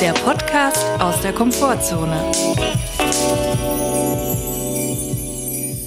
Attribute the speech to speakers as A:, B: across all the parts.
A: der Podcast aus der Komfortzone.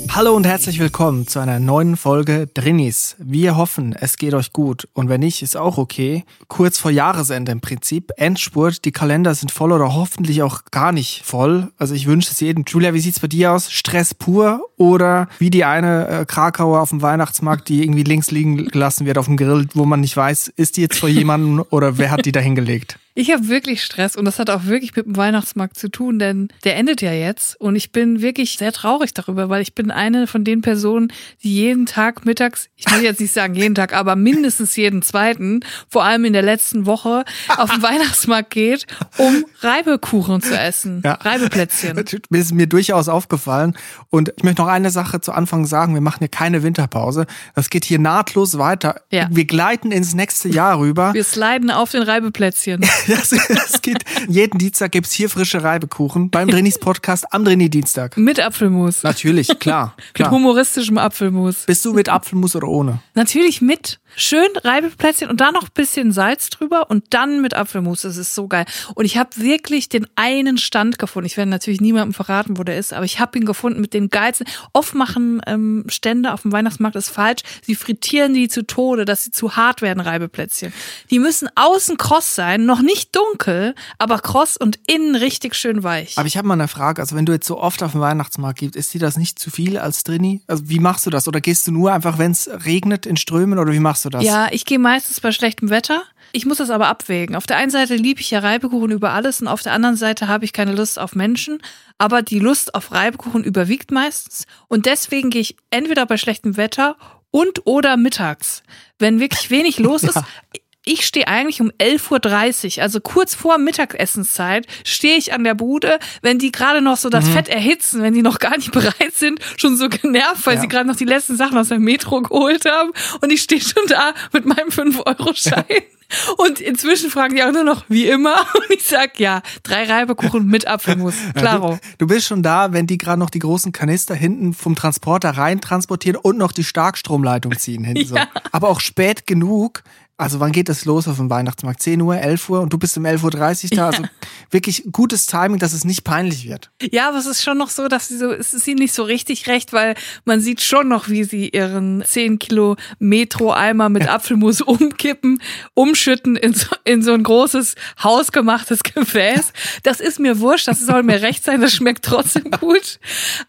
B: Hallo und herzlich willkommen zu einer neuen Folge Drinnies. Wir hoffen, es geht euch gut und wenn nicht, ist auch okay. Kurz vor Jahresende im Prinzip, Endspurt, die Kalender sind voll oder hoffentlich auch gar nicht voll. Also ich wünsche es jedem. Julia, wie sieht's bei dir aus? Stress pur oder wie die eine äh, Krakauer auf dem Weihnachtsmarkt, die irgendwie links liegen gelassen wird auf dem Grill, wo man nicht weiß, ist die jetzt vor jemandem oder wer hat die da hingelegt?
C: Ich habe wirklich Stress und das hat auch wirklich mit dem Weihnachtsmarkt zu tun, denn der endet ja jetzt und ich bin wirklich sehr traurig darüber, weil ich bin eine von den Personen, die jeden Tag mittags, ich will jetzt nicht sagen jeden Tag, aber mindestens jeden zweiten, vor allem in der letzten Woche, auf den Weihnachtsmarkt geht, um Reibekuchen zu essen, ja. Reibeplätzchen.
B: Das ist mir durchaus aufgefallen und ich möchte noch eine Sache zu Anfang sagen, wir machen hier keine Winterpause, das geht hier nahtlos weiter. Ja. Wir gleiten ins nächste Jahr rüber.
C: Wir sliden auf den Reibeplätzchen.
B: Das, das geht. Jeden Dienstag gibt's hier frische Reibekuchen beim Drinis Podcast am Drini Dienstag.
C: Mit Apfelmus.
B: Natürlich, klar. klar.
C: Mit humoristischem Apfelmus.
B: Bist du mit Apfelmus oder ohne?
C: Natürlich mit. Schön Reibeplätzchen und dann noch bisschen Salz drüber und dann mit Apfelmus. Das ist so geil. Und ich habe wirklich den einen Stand gefunden. Ich werde natürlich niemandem verraten, wo der ist, aber ich habe ihn gefunden mit den geilsten. Oft machen ähm, Stände auf dem Weihnachtsmarkt ist falsch. Sie frittieren die zu Tode, dass sie zu hart werden, Reibeplätzchen. Die müssen außen kross sein, noch nicht dunkel, aber kross und innen richtig schön weich.
B: Aber ich habe mal eine Frage. Also wenn du jetzt so oft auf dem Weihnachtsmarkt gehst, ist dir das nicht zu viel als Drini? Also wie machst du das? Oder gehst du nur einfach, wenn es regnet, in Strömen oder wie machst du das?
C: Ja, ich gehe meistens bei schlechtem Wetter. Ich muss das aber abwägen. Auf der einen Seite liebe ich ja Reibekuchen über alles und auf der anderen Seite habe ich keine Lust auf Menschen. Aber die Lust auf Reibekuchen überwiegt meistens. Und deswegen gehe ich entweder bei schlechtem Wetter und oder mittags. Wenn wirklich wenig los ja. Ich stehe eigentlich um 11.30 Uhr, also kurz vor Mittagessenszeit, stehe ich an der Bude, wenn die gerade noch so das mhm. Fett erhitzen, wenn die noch gar nicht bereit sind, schon so genervt, weil ja. sie gerade noch die letzten Sachen aus der Metro geholt haben. Und ich stehe schon da mit meinem 5-Euro-Schein. Und inzwischen fragen die auch nur noch, wie immer. Und ich sag, ja, drei Reibekuchen mit Apfelmus. Klaro.
B: Du, du bist schon da, wenn die gerade noch die großen Kanister hinten vom Transporter rein transportieren und noch die Starkstromleitung ziehen hinten ja. so. Aber auch spät genug, also wann geht das los auf dem Weihnachtsmarkt? 10 Uhr, 11 Uhr und du bist um 11.30 Uhr da. Also wirklich gutes Timing, dass es nicht peinlich wird.
C: Ja, aber es ist schon noch so, dass sie so, es ist ihnen nicht so richtig recht, weil man sieht schon noch, wie sie ihren 10 Kilo Metro-Eimer mit. Apfelmus umkippen, umschütten in so, in so ein großes hausgemachtes Gefäß. Das ist mir wurscht, das soll mir recht sein, das schmeckt trotzdem gut.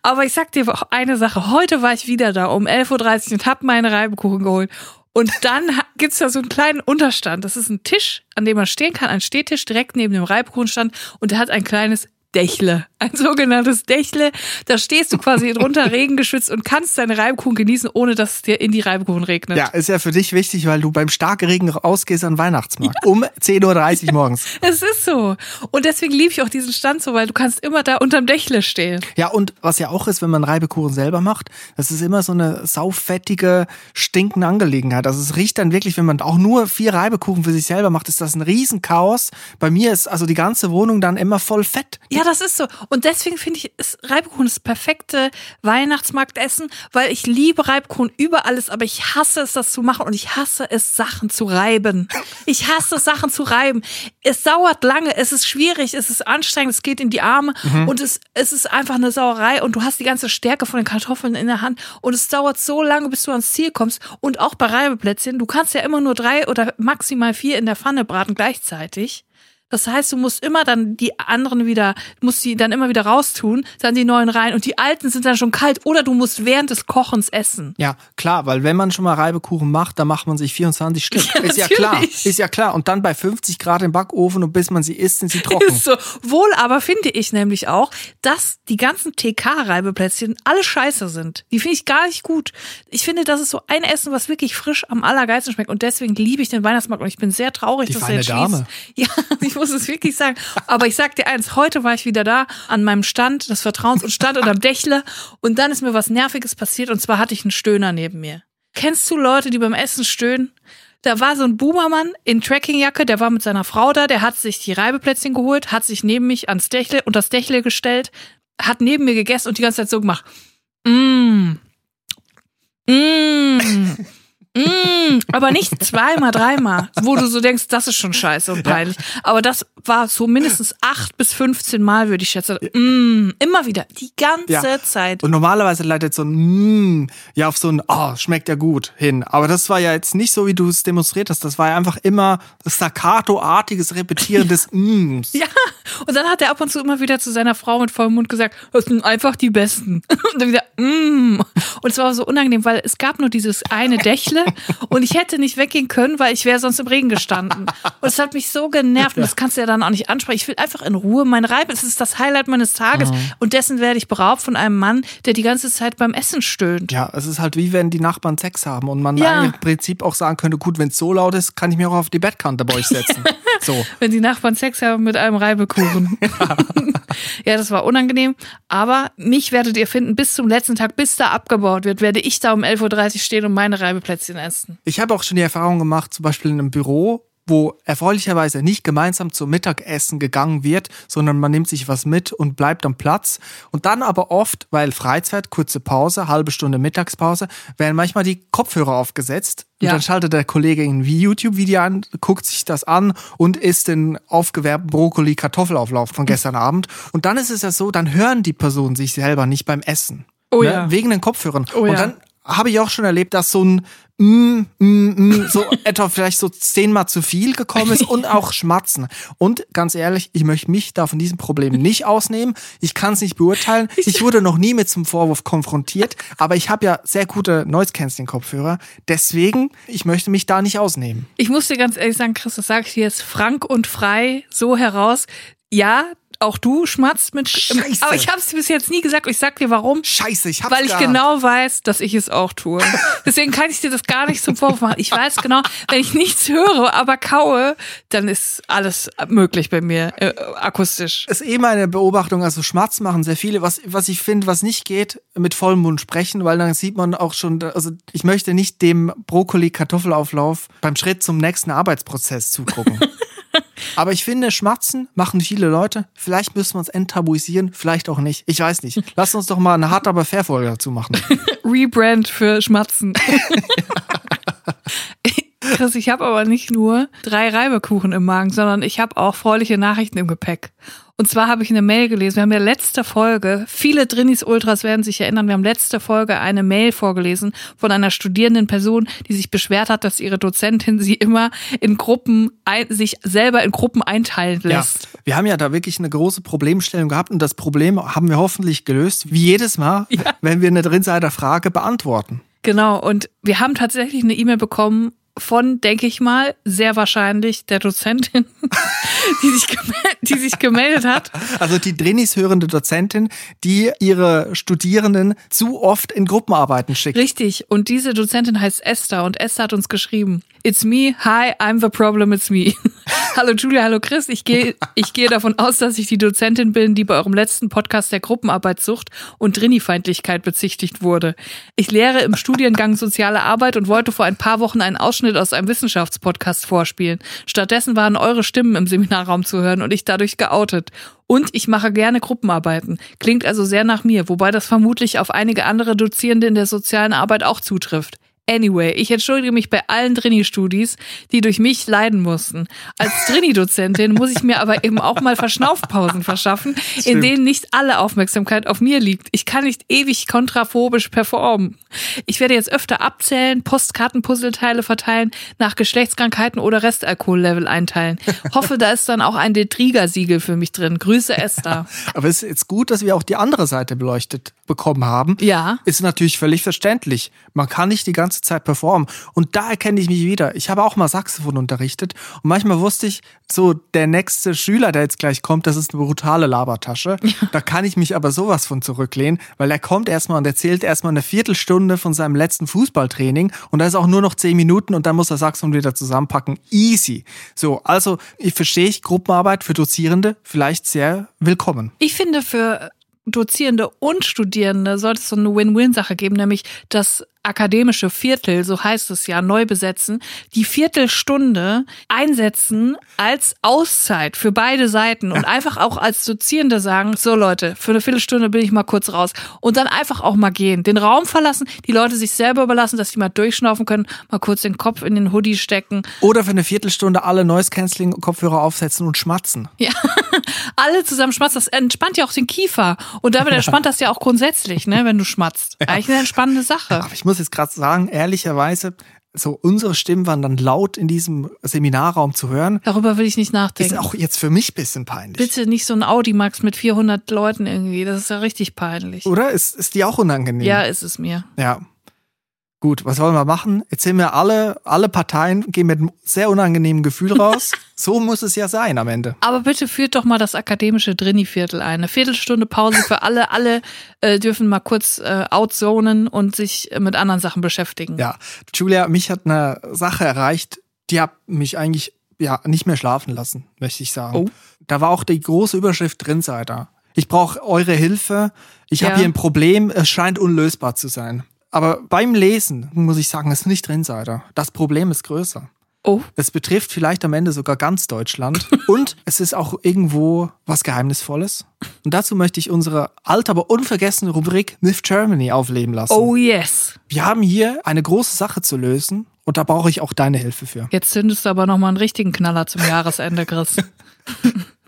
C: Aber ich sag dir eine Sache, heute war ich wieder da um 11.30 Uhr und hab meine Reibekuchen geholt. Und dann gibt's da so einen kleinen Unterstand. Das ist ein Tisch, an dem man stehen kann, ein Stehtisch direkt neben dem Reibkuchenstand und der hat ein kleines Dächle, ein sogenanntes Dächle. Da stehst du quasi drunter regengeschützt und kannst deine Reibkuchen genießen, ohne dass es dir in die Reibkuchen regnet.
B: Ja, ist ja für dich wichtig, weil du beim Starkregen rausgehst an Weihnachtsmarkt. Ja. Um 10.30 Uhr morgens.
C: Es ist so. Und deswegen liebe ich auch diesen Stand so, weil du kannst immer da unterm Dächle stehen.
B: Ja, und was ja auch ist, wenn man Reibekuchen selber macht, das ist immer so eine saufettige, stinkende Angelegenheit. Also es riecht dann wirklich, wenn man auch nur vier Reibekuchen für sich selber macht, ist das ein Riesenchaos. Bei mir ist also die ganze Wohnung dann immer voll Fett.
C: Ja, ja, das ist so. Und deswegen finde ich, ist Reibkuchen das perfekte Weihnachtsmarktessen, weil ich liebe Reibkuchen über alles, aber ich hasse es, das zu machen und ich hasse es, Sachen zu reiben. Ich hasse es, Sachen zu reiben. Es dauert lange, es ist schwierig, es ist anstrengend, es geht in die Arme mhm. und es, es ist einfach eine Sauerei und du hast die ganze Stärke von den Kartoffeln in der Hand und es dauert so lange, bis du ans Ziel kommst. Und auch bei Reibeplätzchen, du kannst ja immer nur drei oder maximal vier in der Pfanne braten gleichzeitig. Das heißt, du musst immer dann die anderen wieder, musst die dann immer wieder raustun, dann die neuen rein und die alten sind dann schon kalt oder du musst während des Kochens essen.
B: Ja, klar, weil wenn man schon mal Reibekuchen macht, dann macht man sich 24 Stück. Ja, ist ja klar, ist ja klar. Und dann bei 50 Grad im Backofen und bis man sie isst, sind sie trocken. Ist
C: so. Wohl aber finde ich nämlich auch, dass die ganzen TK-Reibeplätzchen alle scheiße sind. Die finde ich gar nicht gut. Ich finde, das ist so ein Essen, was wirklich frisch am allergeilsten schmeckt und deswegen liebe ich den Weihnachtsmarkt und ich bin sehr traurig,
B: die
C: dass
B: feine
C: er jetzt
B: Dame.
C: schließt. Ja, muss es wirklich sagen. Aber ich sag dir eins, heute war ich wieder da an meinem Stand des Vertrauens und stand unterm Dächle und dann ist mir was Nerviges passiert und zwar hatte ich einen Stöhner neben mir. Kennst du Leute, die beim Essen stöhnen? Da war so ein Boomermann in Trekkingjacke, der war mit seiner Frau da, der hat sich die Reibeplätzchen geholt, hat sich neben mich ans Dächle und das Dächle gestellt, hat neben mir gegessen und die ganze Zeit so gemacht. Mmh. Mmh. Mmh. Aber nicht zweimal, dreimal, wo du so denkst, das ist schon scheiße und peinlich. Aber das war so mindestens acht bis 15 Mal, würde ich schätzen. Mm, immer wieder, die ganze
B: Ja.
C: Zeit.
B: Und normalerweise leitet so ein mm, ja auf so ein oh, schmeckt ja gut hin. Aber das war ja jetzt nicht so, wie du es demonstriert hast. Das war ja einfach immer staccato-artiges, repetierendes Mms.
C: Ja, und dann hat er ab und zu immer wieder zu seiner Frau mit vollem Mund gesagt, das sind einfach die Besten. Und dann wieder, mm. Und es war so unangenehm, weil es gab nur dieses eine Dächle und ich hätte nicht weggehen können, weil ich wäre sonst im Regen gestanden. Und es hat mich so genervt und das kannst du ja dann auch nicht ansprechen. Ich will einfach in Ruhe meine Reibe. Es ist das Highlight meines Tages und dessen werde ich beraubt von einem Mann, der die ganze Zeit beim Essen stöhnt.
B: Ja, es ist halt wie wenn die Nachbarn Sex haben und man
C: Ja.
B: im Prinzip auch sagen könnte, gut, wenn es so laut ist, kann ich mich auch auf die Bettkante bei euch setzen. so.
C: Wenn die Nachbarn Sex haben mit einem Reibekuchen. Ja. das war unangenehm. Aber mich werdet ihr finden bis zum letzten Tag, bis da abgebaut wird, werde ich da um 11.30 Uhr stehen und meine Reibeplätzchen essen.
B: Ich habe auch schon die Erfahrung gemacht, zum Beispiel in einem Büro, wo erfreulicherweise nicht gemeinsam zum Mittagessen gegangen wird, sondern man nimmt sich was mit und bleibt am Platz. Und dann aber oft, weil Freizeit, kurze Pause, halbe Stunde Mittagspause, werden manchmal die Kopfhörer aufgesetzt. Und
C: Ja.
B: dann schaltet der Kollege ein YouTube-Video an, guckt sich das an und isst den aufgewärmten Brokkoli-Kartoffelauflauf von gestern Abend. Und dann ist es ja so, dann hören die Personen sich selber nicht beim Essen.
C: Oh
B: ne?
C: ja.
B: Wegen den Kopfhörern.
C: Oh
B: und
C: ja.
B: dann habe ich auch schon erlebt, dass so ein mm, mm, mm, so etwa vielleicht so zehnmal zu viel gekommen ist und auch Schmatzen. Und ganz ehrlich, ich möchte mich da von diesem Problem nicht ausnehmen. Ich kann es nicht beurteilen. Ich wurde noch nie mit zum Vorwurf konfrontiert, aber ich habe ja sehr gute Noise Cancelling Kopfhörer. Deswegen, ich möchte mich da nicht ausnehmen.
C: Ich muss dir ganz ehrlich sagen, Chris, das sage ich dir jetzt frank und frei so heraus. Ja, auch du schmatzt mit.
B: Scheiße.
C: Aber ich habe es bis jetzt nie gesagt und ich sag dir warum.
B: Scheiße, ich hab's
C: Weil ich
B: gehabt.
C: genau weiß, dass ich es auch tue. Deswegen kann ich dir das gar nicht zum Vorwurf machen. Ich weiß genau, wenn ich nichts höre, aber kaue, dann ist alles möglich bei mir äh, akustisch.
B: ist eh meine Beobachtung, also Schmatz machen sehr viele. Was, was ich finde, was nicht geht, mit vollem Mund sprechen, weil dann sieht man auch schon, also ich möchte nicht dem Brokkoli-Kartoffelauflauf beim Schritt zum nächsten Arbeitsprozess zugucken. Aber ich finde, Schmatzen machen viele Leute. Vielleicht müssen wir uns enttabuisieren, vielleicht auch nicht. Ich weiß nicht. Lass uns doch mal eine hart aber fair Folge dazu machen.
C: Rebrand für Schmatzen. Chris, ich habe aber nicht nur drei Reibekuchen im Magen, sondern ich habe auch freuliche Nachrichten im Gepäck. Und zwar habe ich eine Mail gelesen. Wir haben ja letzte Folge, viele Drinnis Ultras werden sich erinnern, wir haben letzte Folge eine Mail vorgelesen von einer studierenden Person, die sich beschwert hat, dass ihre Dozentin sie immer in Gruppen, ein, sich selber in Gruppen einteilen lässt.
B: Ja, wir haben ja da wirklich eine große Problemstellung gehabt und das Problem haben wir hoffentlich gelöst, wie jedes Mal, wenn wir eine Drinsider-Frage beantworten.
C: Genau, und wir haben tatsächlich eine E-Mail bekommen von, denke ich mal, sehr wahrscheinlich der Dozentin, die sich, die sich gemeldet hat.
B: Also die Drinis hörende Dozentin, die ihre Studierenden zu oft in Gruppenarbeiten schickt.
C: Richtig, und diese Dozentin heißt Esther und Esther hat uns geschrieben, It's me, hi, I'm the problem, it's me. hallo Julia, hallo Chris, ich gehe ich gehe davon aus, dass ich die Dozentin bin, die bei eurem letzten Podcast der Gruppenarbeitssucht und Drini-Feindlichkeit bezichtigt wurde. Ich lehre im Studiengang Soziale Arbeit und wollte vor ein paar Wochen einen Ausschnitt aus einem Wissenschaftspodcast vorspielen. Stattdessen waren eure Stimmen im Seminarraum zu hören und ich dadurch geoutet. Und ich mache gerne Gruppenarbeiten. Klingt also sehr nach mir, wobei das vermutlich auf einige andere Dozierende in der sozialen Arbeit auch zutrifft. Anyway, ich entschuldige mich bei allen Drini-Studis, die durch mich leiden mussten. Als Drini-Dozentin muss ich mir aber eben auch mal Verschnaufpausen verschaffen, in
B: Stimmt.
C: denen nicht alle Aufmerksamkeit auf mir liegt. Ich kann nicht ewig kontraphobisch performen. Ich werde jetzt öfter abzählen, Postkartenpuzzleteile verteilen, nach Geschlechtskrankheiten oder Restalkohollevel einteilen. Hoffe, da ist dann auch ein Detriga-Siegel für mich drin. Grüße Esther.
B: Aber es ist jetzt gut, dass wir auch die andere Seite beleuchtet bekommen haben.
C: Ja.
B: Ist natürlich völlig verständlich. Man kann nicht die ganze Zeit performen. Und da erkenne ich mich wieder. Ich habe auch mal Saxophon unterrichtet und manchmal wusste ich, so der nächste Schüler, der jetzt gleich kommt, das ist eine brutale Labertasche. Da kann ich mich aber sowas von zurücklehnen, weil er kommt erstmal und erzählt erstmal eine Viertelstunde von seinem letzten Fußballtraining und da ist auch nur noch zehn Minuten und dann muss er Saxophon wieder zusammenpacken. Easy. So, also ich verstehe ich Gruppenarbeit für Dozierende vielleicht sehr willkommen.
C: Ich finde, für Dozierende und Studierende sollte es so eine Win-Win-Sache geben, nämlich, dass akademische Viertel, so heißt es ja, neu besetzen, die Viertelstunde einsetzen als Auszeit für beide Seiten und einfach auch als Dozierende sagen, so Leute, für eine Viertelstunde bin ich mal kurz raus und dann einfach auch mal gehen, den Raum verlassen, die Leute sich selber überlassen, dass die mal durchschnaufen können, mal kurz den Kopf in den Hoodie stecken.
B: Oder für eine Viertelstunde alle Noise-Canceling-Kopfhörer aufsetzen und schmatzen.
C: Ja, alle zusammen schmatzen, das entspannt ja auch den Kiefer und damit entspannt das ja auch grundsätzlich, ne, wenn du schmatzt. Eigentlich eine entspannende Sache.
B: Ich muss jetzt gerade sagen, ehrlicherweise, so unsere Stimmen waren dann laut in diesem Seminarraum zu hören.
C: Darüber will ich nicht nachdenken.
B: Ist auch jetzt für mich ein bisschen peinlich.
C: Bitte nicht so ein Audimax mit 400 Leuten irgendwie. Das ist ja richtig peinlich.
B: Oder? Ist, ist die auch unangenehm?
C: Ja, ist es mir.
B: Ja. Gut, was wollen wir machen? Jetzt sind wir alle, alle Parteien gehen mit einem sehr unangenehmen Gefühl raus. so muss es ja sein am Ende.
C: Aber bitte führt doch mal das akademische Drini-Viertel ein. Eine Viertelstunde Pause für alle. Alle äh, dürfen mal kurz äh, outzonen und sich mit anderen Sachen beschäftigen.
B: Ja, Julia, mich hat eine Sache erreicht, die hat mich eigentlich ja nicht mehr schlafen lassen, möchte ich sagen.
C: Oh.
B: Da war auch die große Überschrift drin, Seiter. Ich brauche eure Hilfe. Ich
C: Ja.
B: habe hier ein Problem. Es scheint unlösbar zu sein. Aber beim Lesen muss ich sagen, es ist nicht drin, Seiter. Das Problem ist größer.
C: Oh,
B: Es betrifft vielleicht am Ende sogar ganz Deutschland. Und es ist auch irgendwo was Geheimnisvolles. Und dazu möchte ich unsere alte, aber unvergessene Rubrik Myth Germany aufleben lassen.
C: oh yes.
B: Wir haben hier eine große Sache zu lösen und da brauche ich auch deine Hilfe für.
C: Jetzt zündest du aber noch mal einen richtigen Knaller zum Jahresende, Chris.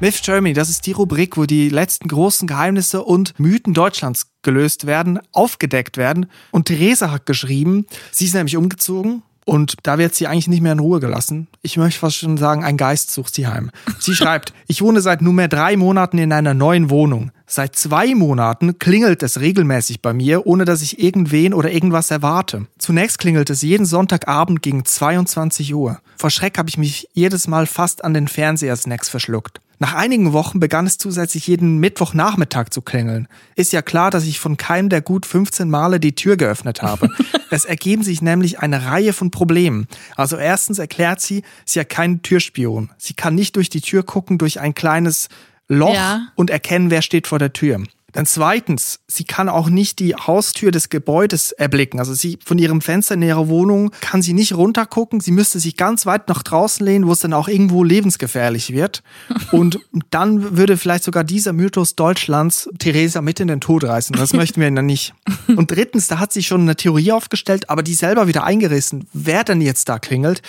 B: Myth Germany, das ist die Rubrik, wo die letzten großen Geheimnisse und Mythen Deutschlands gelöst werden, aufgedeckt werden. Und Theresa hat geschrieben, sie ist nämlich umgezogen und da wird sie eigentlich nicht mehr in Ruhe gelassen. Ich möchte fast schon sagen, ein Geist sucht sie heim. Sie schreibt, ich wohne seit nunmehr drei Monaten in einer neuen Wohnung. Seit zwei Monaten klingelt es regelmäßig bei mir, ohne dass ich irgendwen oder irgendwas erwarte. Zunächst klingelt es jeden Sonntagabend gegen 22 Uhr. Vor Schreck habe ich mich jedes Mal fast an den Fernsehersnacks verschluckt. Nach einigen Wochen begann es zusätzlich jeden Mittwochnachmittag zu klingeln. Ist ja klar, dass ich von keinem der gut 15 Male die Tür geöffnet habe. es ergeben sich nämlich eine Reihe von Problemen. Also erstens erklärt sie, sie hat keinen Türspion. Sie kann nicht durch die Tür gucken, durch ein kleines Loch
C: Ja.
B: und erkennen, wer steht vor der Tür. Dann zweitens, sie kann auch nicht die Haustür des Gebäudes erblicken. Also sie von ihrem Fenster in ihrer Wohnung kann sie nicht runtergucken. Sie müsste sich ganz weit nach draußen lehnen, wo es dann auch irgendwo lebensgefährlich wird. Und dann würde vielleicht sogar dieser Mythos Deutschlands Theresa mit in den Tod reißen. Das möchten wir dann nicht. Und drittens, da hat sie schon eine Theorie aufgestellt, aber die selber wieder eingerissen, wer denn jetzt da klingelt.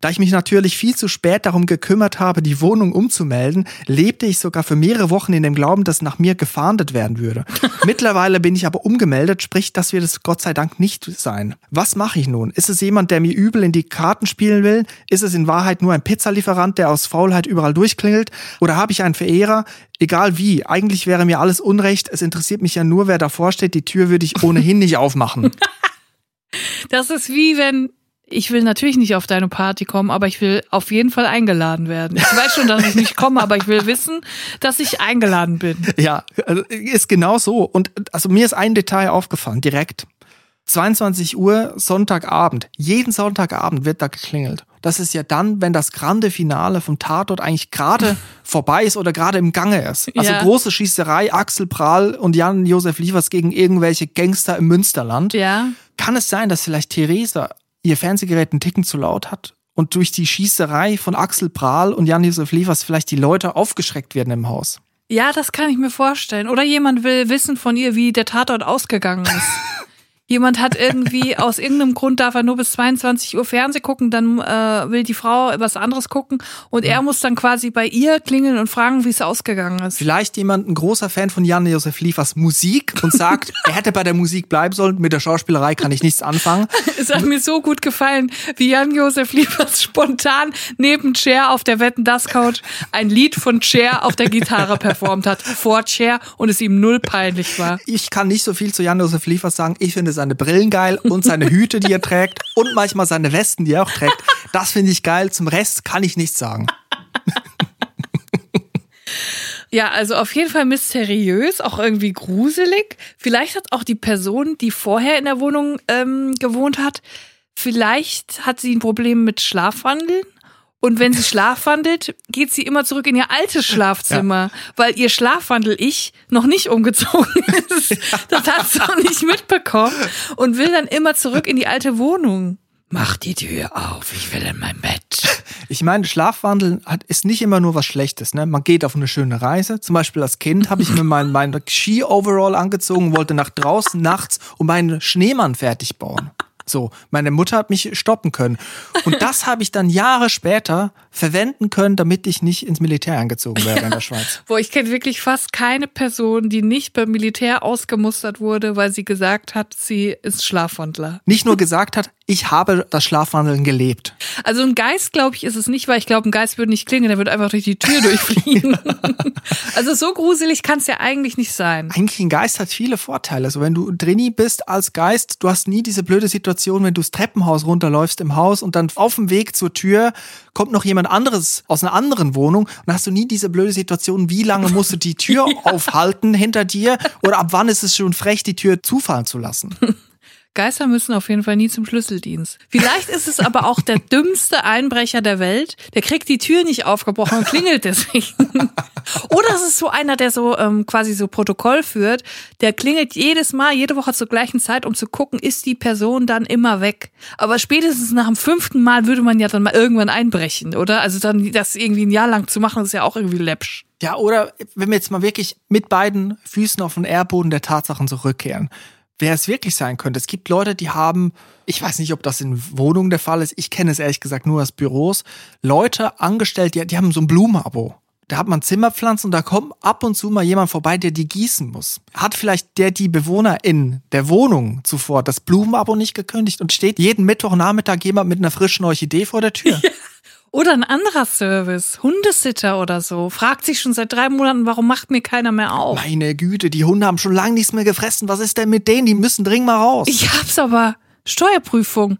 B: Da ich mich natürlich viel zu spät darum gekümmert habe, die Wohnung umzumelden, lebte ich sogar für mehrere Wochen in dem Glauben, dass nach mir gefahndet werden würde. Mittlerweile bin ich aber umgemeldet, sprich, das wird es Gott sei Dank nicht sein. Was mache ich nun? Ist es jemand, der mir übel in die Karten spielen will? Ist es in Wahrheit nur ein Pizzalieferant, der aus Faulheit überall durchklingelt? Oder habe ich einen Verehrer? Egal wie, eigentlich wäre mir alles Unrecht. Es interessiert mich ja nur, wer davor steht. Die Tür würde ich ohnehin nicht aufmachen.
C: Das ist wie wenn ich will natürlich nicht auf deine Party kommen, aber ich will auf jeden Fall eingeladen werden. Ich weiß schon, dass ich nicht komme, aber ich will wissen, dass ich eingeladen bin.
B: Ja, also ist genau so. Und also mir ist ein Detail aufgefallen, direkt. 22 Uhr Sonntagabend. Jeden Sonntagabend wird da geklingelt. Das ist ja dann, wenn das grande Finale vom Tatort eigentlich gerade vorbei ist oder gerade im Gange ist. Also
C: Ja.
B: große Schießerei, Axel Prahl und Jan-Josef Liefers gegen irgendwelche Gangster im Münsterland.
C: Ja.
B: Kann es sein, dass vielleicht Theresa ihr Fernsehgerät einen Ticken zu laut hat und durch die Schießerei von Axel Prahl und Jan-Josef Liefers vielleicht die Leute aufgeschreckt werden im Haus?
C: Ja, das kann ich mir vorstellen. Oder jemand will wissen von ihr, wie der Tatort ausgegangen ist. Jemand hat irgendwie, aus irgendeinem Grund darf er nur bis 22 Uhr Fernseh gucken, dann äh, will die Frau was anderes gucken und er muss dann quasi bei ihr klingeln und fragen, wie es ausgegangen ist.
B: Vielleicht jemand, ein großer Fan von Jan-Josef Liefers Musik und sagt, er hätte bei der Musik bleiben sollen, mit der Schauspielerei kann ich nichts anfangen.
C: Es hat mir so gut gefallen, wie Jan-Josef Liefers spontan neben Cher auf der Wetten das Couch ein Lied von Cher auf der Gitarre performt hat, vor Cher und es ihm null peinlich war.
B: Ich kann nicht so viel zu Jan-Josef Liefers sagen. Ich finde seine Brillen geil und seine Hüte, die er trägt und manchmal seine Westen, die er auch trägt. Das finde ich geil. Zum Rest kann ich nichts sagen.
C: Ja, also auf jeden Fall mysteriös, auch irgendwie gruselig. Vielleicht hat auch die Person, die vorher in der Wohnung ähm, gewohnt hat, vielleicht hat sie ein Problem mit Schlafwandeln. Und wenn sie schlafwandelt, geht sie immer zurück in ihr altes Schlafzimmer, weil ihr Schlafwandel-Ich noch nicht umgezogen ist. Das hat sie noch nicht mitbekommen und will dann immer zurück in die alte Wohnung. Mach die Tür auf, ich will in mein Bett.
B: Ich meine, Schlafwandeln hat, ist nicht immer nur was Schlechtes. Ne? Man geht auf eine schöne Reise. Zum Beispiel als Kind habe ich mir meinen mein Ski-Overall angezogen, wollte nach draußen nachts und meinen Schneemann fertig bauen. So, meine Mutter hat mich stoppen können. Und das habe ich dann Jahre später verwenden können, damit ich nicht ins Militär eingezogen werde in der Schweiz.
C: Boah, ich kenne wirklich fast keine Person, die nicht beim Militär ausgemustert wurde, weil sie gesagt hat, sie ist Schlafwandler.
B: Nicht nur gesagt hat, ich habe das Schlafwandeln gelebt.
C: Also ein Geist, glaube ich, ist es nicht, weil ich glaube, ein Geist würde nicht klingen, der würde einfach durch die Tür durchfliegen. also so gruselig kann es ja eigentlich nicht sein.
B: Eigentlich ein Geist hat viele Vorteile. Also wenn du Drini bist als Geist, du hast nie diese blöde Situation, wenn du das Treppenhaus runterläufst im Haus und dann auf dem Weg zur Tür kommt noch jemand anderes aus einer anderen Wohnung und dann hast du nie diese blöde Situation, wie lange musst du die Tür aufhalten hinter dir oder ab wann ist es schon frech, die Tür zufallen zu lassen.
C: Geister müssen auf jeden Fall nie zum Schlüsseldienst. Vielleicht ist es aber auch der dümmste Einbrecher der Welt. Der kriegt die Tür nicht aufgebrochen und klingelt deswegen. Oder es ist so einer, der so ähm, quasi so Protokoll führt. Der klingelt jedes Mal, jede Woche zur gleichen Zeit, um zu gucken, ist die Person dann immer weg. Aber spätestens nach dem fünften Mal würde man ja dann mal irgendwann einbrechen, oder? Also dann das irgendwie ein Jahr lang zu machen, ist ja auch irgendwie läppsch.
B: Ja, oder wenn wir jetzt mal wirklich mit beiden Füßen auf den Erdboden der Tatsachen zurückkehren wer es wirklich sein könnte. Es gibt Leute, die haben, ich weiß nicht, ob das in Wohnungen der Fall ist, ich kenne es ehrlich gesagt nur aus Büros, Leute angestellt, die, die haben so ein Blumenabo. Da hat man Zimmerpflanzen und da kommt ab und zu mal jemand vorbei, der die gießen muss. Hat vielleicht der die Bewohner in der Wohnung zuvor das Blumenabo nicht gekündigt und steht jeden Mittwochnachmittag jemand mit einer frischen Orchidee vor der Tür? Ja.
C: Oder ein anderer Service, Hundesitter oder so, fragt sich schon seit drei Monaten, warum macht mir keiner mehr auf?
B: Meine Güte, die Hunde haben schon lange nichts mehr gefressen. Was ist denn mit denen? Die müssen dringend mal raus.
C: Ich hab's aber. Steuerprüfung.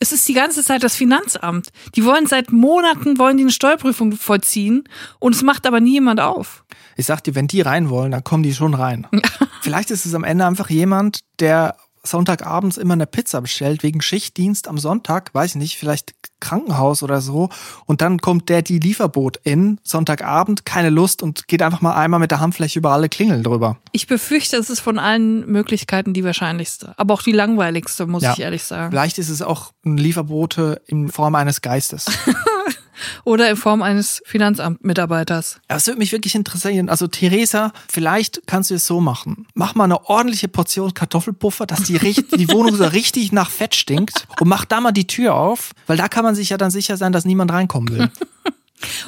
C: Es ist die ganze Zeit das Finanzamt. Die wollen seit Monaten wollen die eine Steuerprüfung vollziehen und es macht aber nie jemand auf.
B: Ich sag dir, wenn die rein wollen, dann kommen die schon rein. Vielleicht ist es am Ende einfach jemand, der Sonntagabends immer eine Pizza bestellt, wegen Schichtdienst am Sonntag, weiß ich nicht, vielleicht Krankenhaus oder so. Und dann kommt der die Lieferboot in, Sonntagabend, keine Lust und geht einfach mal einmal mit der Handfläche über alle Klingeln drüber.
C: Ich befürchte, es ist von allen Möglichkeiten die wahrscheinlichste, aber auch die langweiligste, muss
B: ja.
C: ich ehrlich sagen.
B: Vielleicht ist es auch ein Lieferbote in Form eines Geistes.
C: Oder in Form eines Finanzamtmitarbeiters.
B: Das würde mich wirklich interessieren. Also Theresa, vielleicht kannst du es so machen. Mach mal eine ordentliche Portion Kartoffelpuffer, dass die, die Wohnung so richtig nach Fett stinkt und mach da mal die Tür auf, weil da kann man sich ja dann sicher sein, dass niemand reinkommen will.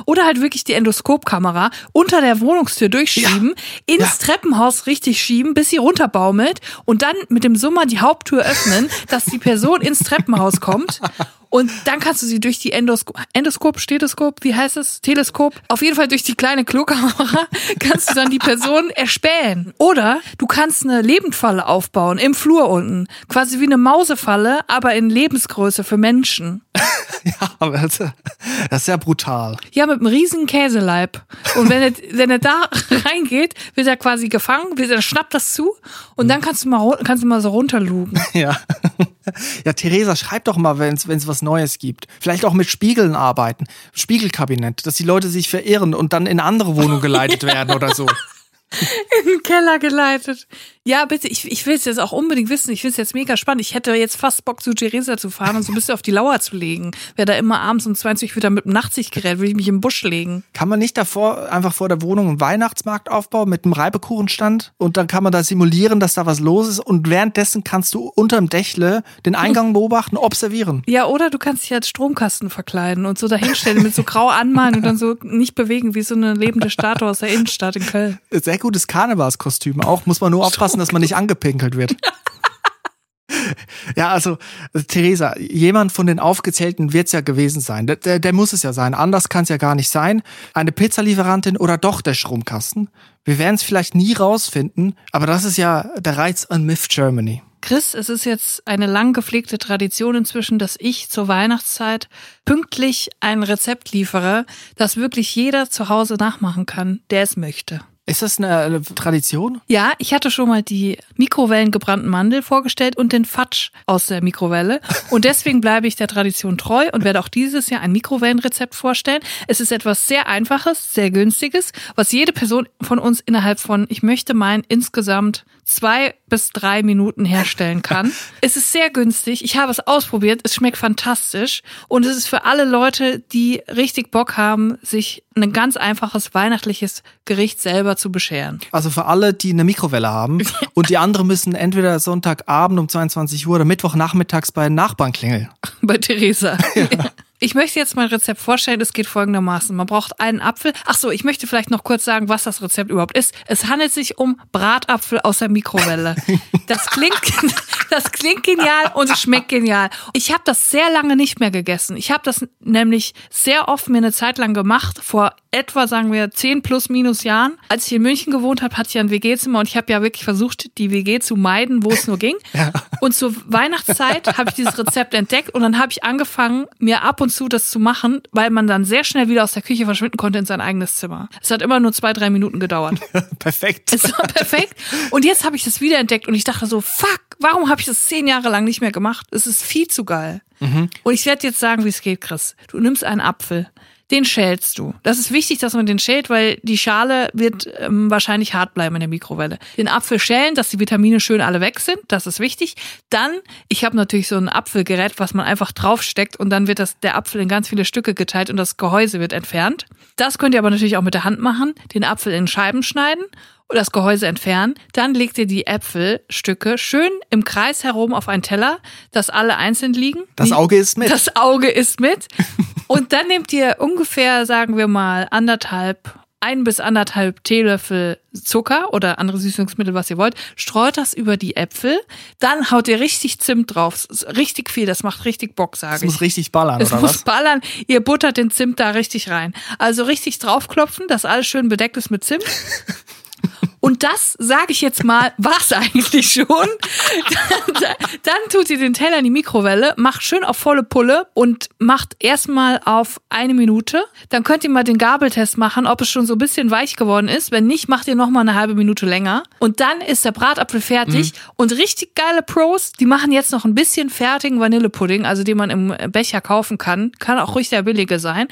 C: Oder halt wirklich die Endoskopkamera unter der Wohnungstür durchschieben, ja. ins ja. Treppenhaus richtig schieben, bis sie runterbaumelt und dann mit dem Summer die Haupttür öffnen, dass die Person ins Treppenhaus kommt und dann kannst du sie durch die Endoskop, Endoskop, Stethoskop, wie heißt es? Teleskop. Auf jeden Fall durch die kleine Klokamera kannst du dann die Person erspähen. Oder du kannst eine Lebendfalle aufbauen im Flur unten. Quasi wie eine Mausefalle, aber in Lebensgröße für Menschen.
B: ja, aber das, ist ja brutal.
C: Ja, mit einem riesigen Käseleib. Und wenn er, wenn er da reingeht, wird er quasi gefangen, wird er schnappt das zu und dann kannst du mal, kannst du mal so runterlugen.
B: Ja. Ja, Theresa, schreib doch mal, wenn es was Neues gibt. Vielleicht auch mit Spiegeln arbeiten. Spiegelkabinett, dass die Leute sich verirren und dann in eine andere Wohnung geleitet werden oder so.
C: In den Keller geleitet. Ja, bitte, ich, ich will es jetzt auch unbedingt wissen. Ich finde es jetzt mega spannend. Ich hätte jetzt fast Bock, zu Theresa zu fahren und so ein bisschen auf die Lauer zu legen. Wer da immer abends um 20 wieder mit dem Nachtsichtgerät, würde ich mich im Busch legen.
B: Kann man nicht davor einfach vor der Wohnung einen Weihnachtsmarkt aufbauen mit einem Reibekuchenstand und dann kann man da simulieren, dass da was los ist und währenddessen kannst du unterm Dächle den Eingang beobachten, observieren.
C: Ja, oder du kannst dich als Stromkasten verkleiden und so dahinstellen mit so grau anmalen und dann so nicht bewegen wie so eine lebende Statue aus der Innenstadt in Köln.
B: Sehr gutes Karnevalskostüm auch, muss man nur aufpassen, aufpassen, dass man nicht angepinkelt wird. Ja, also Theresa, jemand von den Aufgezählten wird es ja gewesen sein. Der, der, der muss es ja sein. Anders kann es ja gar nicht sein. Eine Pizzalieferantin oder doch der Stromkasten. Wir werden es vielleicht nie rausfinden, aber das ist ja der Reiz an Myth Germany.
C: Chris, es ist jetzt eine lang gepflegte Tradition inzwischen, dass ich zur Weihnachtszeit pünktlich ein Rezept liefere, das wirklich jeder zu Hause nachmachen kann, der es möchte.
B: Ist das eine Tradition?
C: Ja, ich hatte schon mal die mikrowellengebrannten Mandel vorgestellt und den Fatsch aus der Mikrowelle. Und deswegen bleibe ich der Tradition treu und werde auch dieses Jahr ein Mikrowellenrezept vorstellen. Es ist etwas sehr Einfaches, sehr Günstiges, was jede Person von uns innerhalb von, ich möchte meinen, insgesamt zwei bis drei Minuten herstellen kann. es ist sehr günstig. Ich habe es ausprobiert. Es schmeckt fantastisch. Und es ist für alle Leute, die richtig Bock haben, sich ein ganz einfaches weihnachtliches Gericht selber zu bescheren.
B: Also für alle, die eine Mikrowelle haben und die anderen müssen entweder Sonntagabend um 22 Uhr oder Mittwochnachmittags bei Nachbarn klingeln.
C: Bei Theresa. Ja. Ich möchte jetzt mein Rezept vorstellen. Es geht folgendermaßen. Man braucht einen Apfel. Ach so, ich möchte vielleicht noch kurz sagen, was das Rezept überhaupt ist. Es handelt sich um Bratapfel aus der Mikrowelle. Das klingt, das klingt genial und es schmeckt genial. Ich habe das sehr lange nicht mehr gegessen. Ich habe das nämlich sehr oft mir eine Zeit lang gemacht, vor etwa, sagen wir, zehn plus minus Jahren. Als ich in München gewohnt habe, hatte ich ein WG-Zimmer und ich habe ja wirklich versucht, die WG zu meiden, wo es nur ging. Ja. Und zur Weihnachtszeit habe ich dieses Rezept entdeckt und dann habe ich angefangen, mir ab und zu das zu machen, weil man dann sehr schnell wieder aus der Küche verschwinden konnte in sein eigenes Zimmer. Es hat immer nur zwei, drei Minuten gedauert.
B: perfekt.
C: Es war perfekt. Und jetzt habe ich das wieder entdeckt und ich dachte so, fuck, warum habe ich das zehn Jahre lang nicht mehr gemacht? Es ist viel zu geil. Mhm. Und ich werde jetzt sagen, wie es geht, Chris. Du nimmst einen Apfel, den schälst du. Das ist wichtig, dass man den schält, weil die Schale wird ähm, wahrscheinlich hart bleiben in der Mikrowelle. Den Apfel schälen, dass die Vitamine schön alle weg sind, das ist wichtig. Dann, ich habe natürlich so ein Apfelgerät, was man einfach draufsteckt und dann wird das, der Apfel in ganz viele Stücke geteilt und das Gehäuse wird entfernt. Das könnt ihr aber natürlich auch mit der Hand machen, den Apfel in Scheiben schneiden das Gehäuse entfernen. Dann legt ihr die Äpfelstücke schön im Kreis herum auf einen Teller, dass alle einzeln liegen.
B: Das Auge ist mit.
C: Das Auge ist mit. Und dann nehmt ihr ungefähr, sagen wir mal, anderthalb ein bis anderthalb Teelöffel Zucker oder andere Süßungsmittel, was ihr wollt, streut das über die Äpfel, dann haut ihr richtig Zimt drauf, richtig viel, das macht richtig Bock, sage ich.
B: Es muss richtig ballern,
C: es
B: oder
C: muss ballern, ihr buttert den Zimt da richtig rein. Also richtig draufklopfen, dass alles schön bedeckt ist mit Zimt. Und das, sage ich jetzt mal, war's eigentlich schon. dann, dann tut ihr den Teller in die Mikrowelle, macht schön auf volle Pulle und macht erstmal auf eine Minute. Dann könnt ihr mal den Gabeltest machen, ob es schon so ein bisschen weich geworden ist. Wenn nicht, macht ihr noch mal eine halbe Minute länger. Und dann ist der Bratapfel fertig. Mhm. Und richtig geile Pros, die machen jetzt noch ein bisschen fertigen Vanillepudding, also den man im Becher kaufen kann. Kann auch ruhig der billige sein.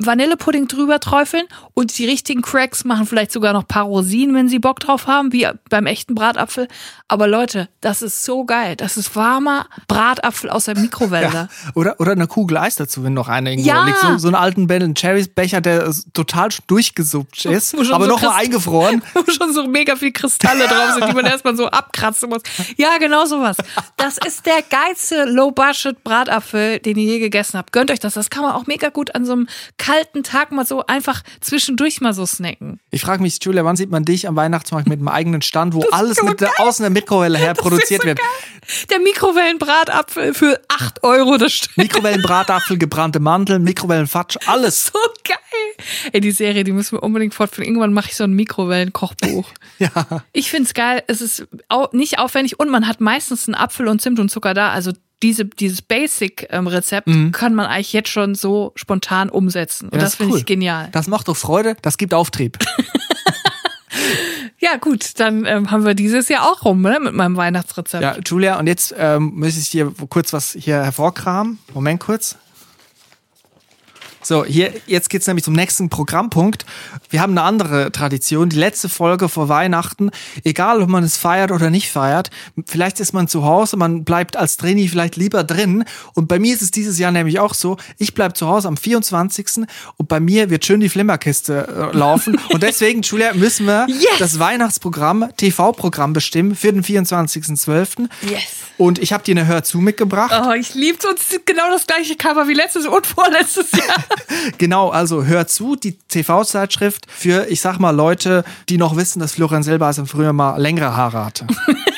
C: Vanillepudding drüber träufeln und die richtigen Cracks machen vielleicht sogar noch paar Rosinen, wenn sie Bock drauf haben, wie beim echten Bratapfel. Aber Leute, das ist so geil. Das ist warmer Bratapfel aus der Mikrowelle. Ja,
B: oder, oder eine Kugel Eis dazu, wenn noch einer irgendwo ja. liegt. So, so einen alten Ben Cherries Becher, der total durchgesuppt ist, aber so noch mal eingefroren.
C: Wo schon so mega viel Kristalle drauf sind, die man erstmal so abkratzen muss. Ja, genau sowas. Das ist der geilste Low-Budget Bratapfel, den ihr je gegessen habt. Gönnt euch das. Das kann man auch mega gut an so einem kalten Tag mal so einfach zwischendurch mal so snacken.
B: Ich frage mich, Julia, wann sieht man dich am Weihnachtsmarkt mit einem eigenen Stand, wo alles mit der, aus einer Mikrowelle her produziert so wird?
C: Geil. Der Mikrowellenbratapfel für 8 Euro das Stück.
B: Mikrowellenbratapfel, gebrannte Mandeln, Mikrowellenfatsch, alles.
C: So geil. Ey, die Serie, die müssen wir unbedingt fortführen. Irgendwann mache ich so ein Mikrowellenkochbuch.
B: ja.
C: Ich finde es geil. Es ist nicht aufwendig und man hat meistens einen Apfel und Zimt und Zucker da. Also diese, dieses Basic-Rezept mhm. kann man eigentlich jetzt schon so spontan umsetzen. Und ja, das, das finde cool. ich genial.
B: Das macht doch Freude, das gibt Auftrieb.
C: ja, gut, dann ähm, haben wir dieses Jahr auch rum ne, mit meinem Weihnachtsrezept.
B: Ja, Julia, und jetzt ähm, muss ich dir kurz was hier hervorkramen. Moment kurz. So, hier, jetzt geht's nämlich zum nächsten Programmpunkt. Wir haben eine andere Tradition. Die letzte Folge vor Weihnachten, egal ob man es feiert oder nicht feiert, vielleicht ist man zu Hause, man bleibt als Trainee vielleicht lieber drin. Und bei mir ist es dieses Jahr nämlich auch so, ich bleib zu Hause am 24. und bei mir wird schön die Flimmerkiste äh, laufen. und deswegen, Julia, müssen wir yes. das Weihnachtsprogramm, TV-Programm bestimmen für den 24.12.
C: Yes.
B: Und ich habe dir eine Hör zu mitgebracht.
C: Oh, ich lieb's es ist genau das gleiche Cover wie letztes und vorletztes Jahr.
B: genau, also hör zu, die TV-Zeitschrift für, ich sag mal, Leute, die noch wissen, dass Florian selber also früher mal längere Haare hatte.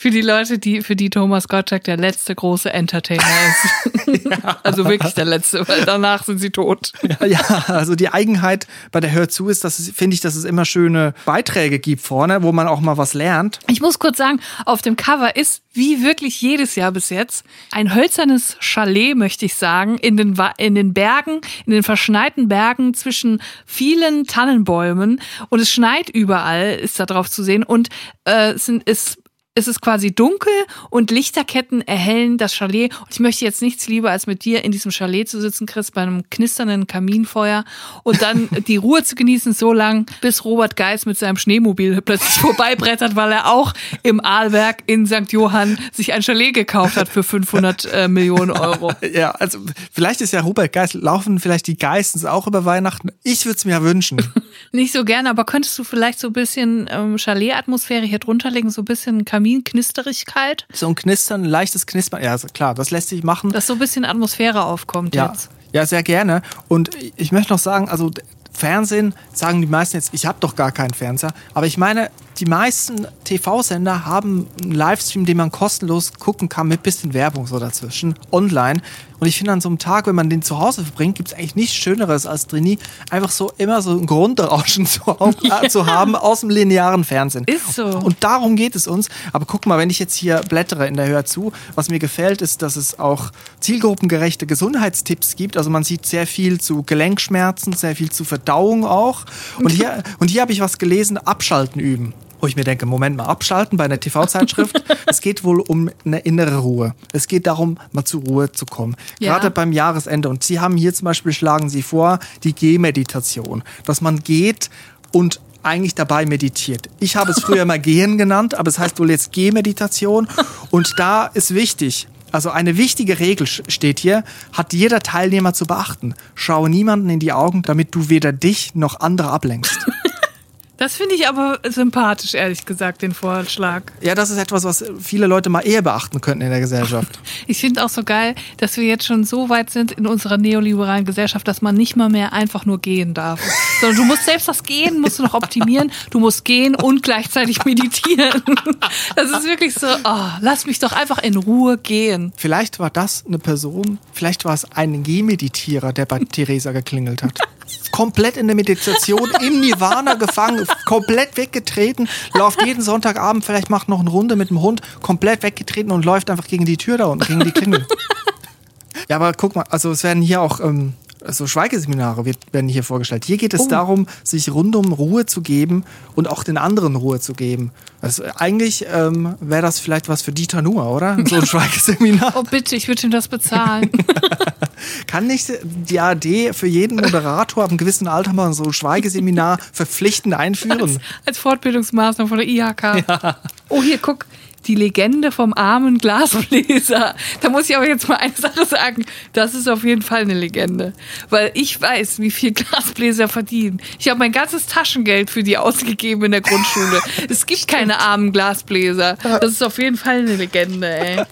C: Für die Leute, die, für die Thomas Gottschalk der letzte große Entertainer ist. ja. Also wirklich der letzte, weil danach sind sie tot.
B: Ja, ja, also die Eigenheit bei der Hör zu ist, dass es, finde ich, dass es immer schöne Beiträge gibt vorne, wo man auch mal was lernt.
C: Ich muss kurz sagen, auf dem Cover ist, wie wirklich jedes Jahr bis jetzt, ein hölzernes Chalet, möchte ich sagen, in den, in den Bergen, in den verschneiten Bergen zwischen vielen Tannenbäumen. Und es schneit überall, ist da drauf zu sehen. Und äh, es sind, ist es ist quasi dunkel und Lichterketten erhellen das Chalet. Und ich möchte jetzt nichts lieber, als mit dir in diesem Chalet zu sitzen, Chris, bei einem knisternden Kaminfeuer und dann die Ruhe zu genießen, so lang, bis Robert Geis mit seinem Schneemobil plötzlich vorbeibrettert, weil er auch im Aalberg in St. Johann sich ein Chalet gekauft hat für 500 äh, Millionen Euro.
B: Ja, also vielleicht ist ja Robert Geis, laufen vielleicht die Geistens auch über Weihnachten. Ich würde es mir ja wünschen.
C: Nicht so gerne, aber könntest du vielleicht so ein bisschen ähm, Chalet-Atmosphäre hier drunter legen, so ein bisschen Kamin Kaminknisterigkeit.
B: So ein Knistern, ein leichtes Knispern. Ja, klar, das lässt sich machen.
C: Dass so ein bisschen Atmosphäre aufkommt
B: ja.
C: jetzt.
B: Ja, sehr gerne. Und ich möchte noch sagen, also Fernsehen sagen die meisten jetzt, ich habe doch gar keinen Fernseher. Aber ich meine, die meisten TV-Sender haben einen Livestream, den man kostenlos gucken kann mit bisschen Werbung so dazwischen, online. Und ich finde, an so einem Tag, wenn man den zu Hause verbringt, gibt es eigentlich nichts Schöneres als Trainee, einfach so immer so ein Grundrauschen zu, ja. zu, haben aus dem linearen Fernsehen.
C: Ist so.
B: Und darum geht es uns. Aber guck mal, wenn ich jetzt hier blättere in der Hör zu, was mir gefällt, ist, dass es auch zielgruppengerechte Gesundheitstipps gibt. Also man sieht sehr viel zu Gelenkschmerzen, sehr viel zu Verdauung auch. Und hier, und hier habe ich was gelesen, Abschalten üben wo ich mir denke, Moment mal, abschalten bei einer TV-Zeitschrift. es geht wohl um eine innere Ruhe. Es geht darum, mal zur Ruhe zu kommen. Ja. Gerade beim Jahresende. Und Sie haben hier zum Beispiel, schlagen Sie vor, die Gehmeditation. Dass man geht und eigentlich dabei meditiert. Ich habe es früher mal Gehen genannt, aber es heißt wohl jetzt Gehmeditation. Und da ist wichtig, also eine wichtige Regel steht hier, hat jeder Teilnehmer zu beachten. Schaue niemanden in die Augen, damit du weder dich noch andere ablenkst.
C: Das finde ich aber sympathisch, ehrlich gesagt, den Vorschlag.
B: Ja, das ist etwas, was viele Leute mal eher beachten könnten in der Gesellschaft.
C: Ich finde auch so geil, dass wir jetzt schon so weit sind in unserer neoliberalen Gesellschaft, dass man nicht mal mehr einfach nur gehen darf. Sondern du musst selbst das Gehen, musst du noch optimieren. Du musst gehen und gleichzeitig meditieren. Das ist wirklich so, oh, lass mich doch einfach in Ruhe gehen.
B: Vielleicht war das eine Person, vielleicht war es ein Gehmeditierer, der bei Theresa geklingelt hat komplett in der Meditation, im Nirvana gefangen, komplett weggetreten, läuft jeden Sonntagabend, vielleicht macht noch eine Runde mit dem Hund, komplett weggetreten und läuft einfach gegen die Tür da unten, gegen die Klingel. Ja, aber guck mal, also es werden hier auch ähm, also Schweigeseminare werden hier vorgestellt. Hier geht es oh. darum, sich rundum Ruhe zu geben und auch den anderen Ruhe zu geben. Also eigentlich ähm, wäre das vielleicht was für Dieter Nuhr, oder? So ein Schweigeseminar.
C: oh bitte, ich würde ihm das bezahlen.
B: Kann nicht die ARD für jeden Moderator ab einem gewissen Alter mal so ein Schweigeseminar verpflichtend einführen?
C: Als, als Fortbildungsmaßnahme von der IHK. Ja. Oh, hier, guck, die Legende vom armen Glasbläser. Da muss ich aber jetzt mal eine Sache sagen. Das ist auf jeden Fall eine Legende. Weil ich weiß, wie viel Glasbläser verdienen. Ich habe mein ganzes Taschengeld für die ausgegeben in der Grundschule. Es gibt keine armen Glasbläser. Das ist auf jeden Fall eine Legende, ey.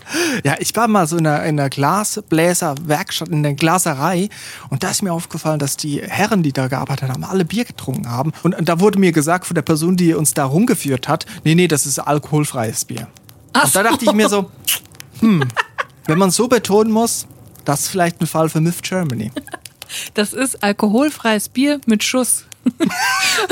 B: Ja, ich war mal so in einer, in einer Glasbläserwerkstatt, in der Glaserei. Und da ist mir aufgefallen, dass die Herren, die da gearbeitet haben, alle Bier getrunken haben. Und da wurde mir gesagt von der Person, die uns da rumgeführt hat, nee, nee, das ist alkoholfreies Bier. Ach und da dachte ich mir so, hm, wenn man so betonen muss, das ist vielleicht ein Fall für Myth Germany.
C: Das ist alkoholfreies Bier mit Schuss.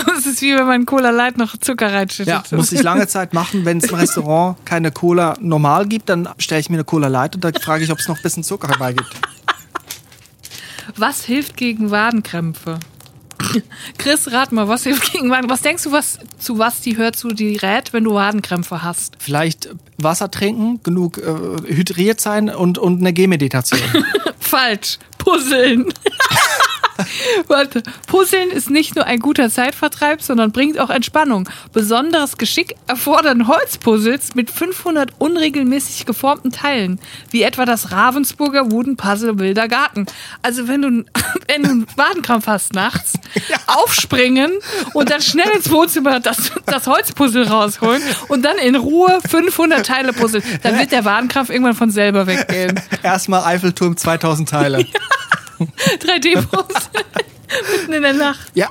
C: Das ist wie wenn man Cola Light noch Zucker reinschüttet.
B: Ja, muss ich lange Zeit machen. Wenn es im Restaurant keine Cola normal gibt, dann stelle ich mir eine Cola Light und da frage ich, ob es noch ein bisschen Zucker dabei gibt.
C: Was hilft gegen Wadenkrämpfe? Chris, rat mal, was hilft gegen Waden? Was denkst du, was, zu was die hört zu die rät, wenn du Wadenkrämpfe hast?
B: Vielleicht Wasser trinken, genug äh, hydriert sein und, und eine Gehmeditation.
C: Falsch. Puzzeln. Warte, Puzzeln ist nicht nur ein guter Zeitvertreib, sondern bringt auch Entspannung. Besonderes Geschick erfordern Holzpuzzles mit 500 unregelmäßig geformten Teilen, wie etwa das Ravensburger Wooden Puzzle Wilder Garten. Also wenn du, wenn du einen Wadenkrampf hast nachts, ja. aufspringen und dann schnell ins Wohnzimmer das, das Holzpuzzle rausholen und dann in Ruhe 500 Teile puzzeln, dann wird der Wadenkrampf irgendwann von selber weggehen.
B: Erstmal Eiffelturm 2000 Teile. Ja.
C: 3D-Post. Mitten in der Nacht.
B: Ja,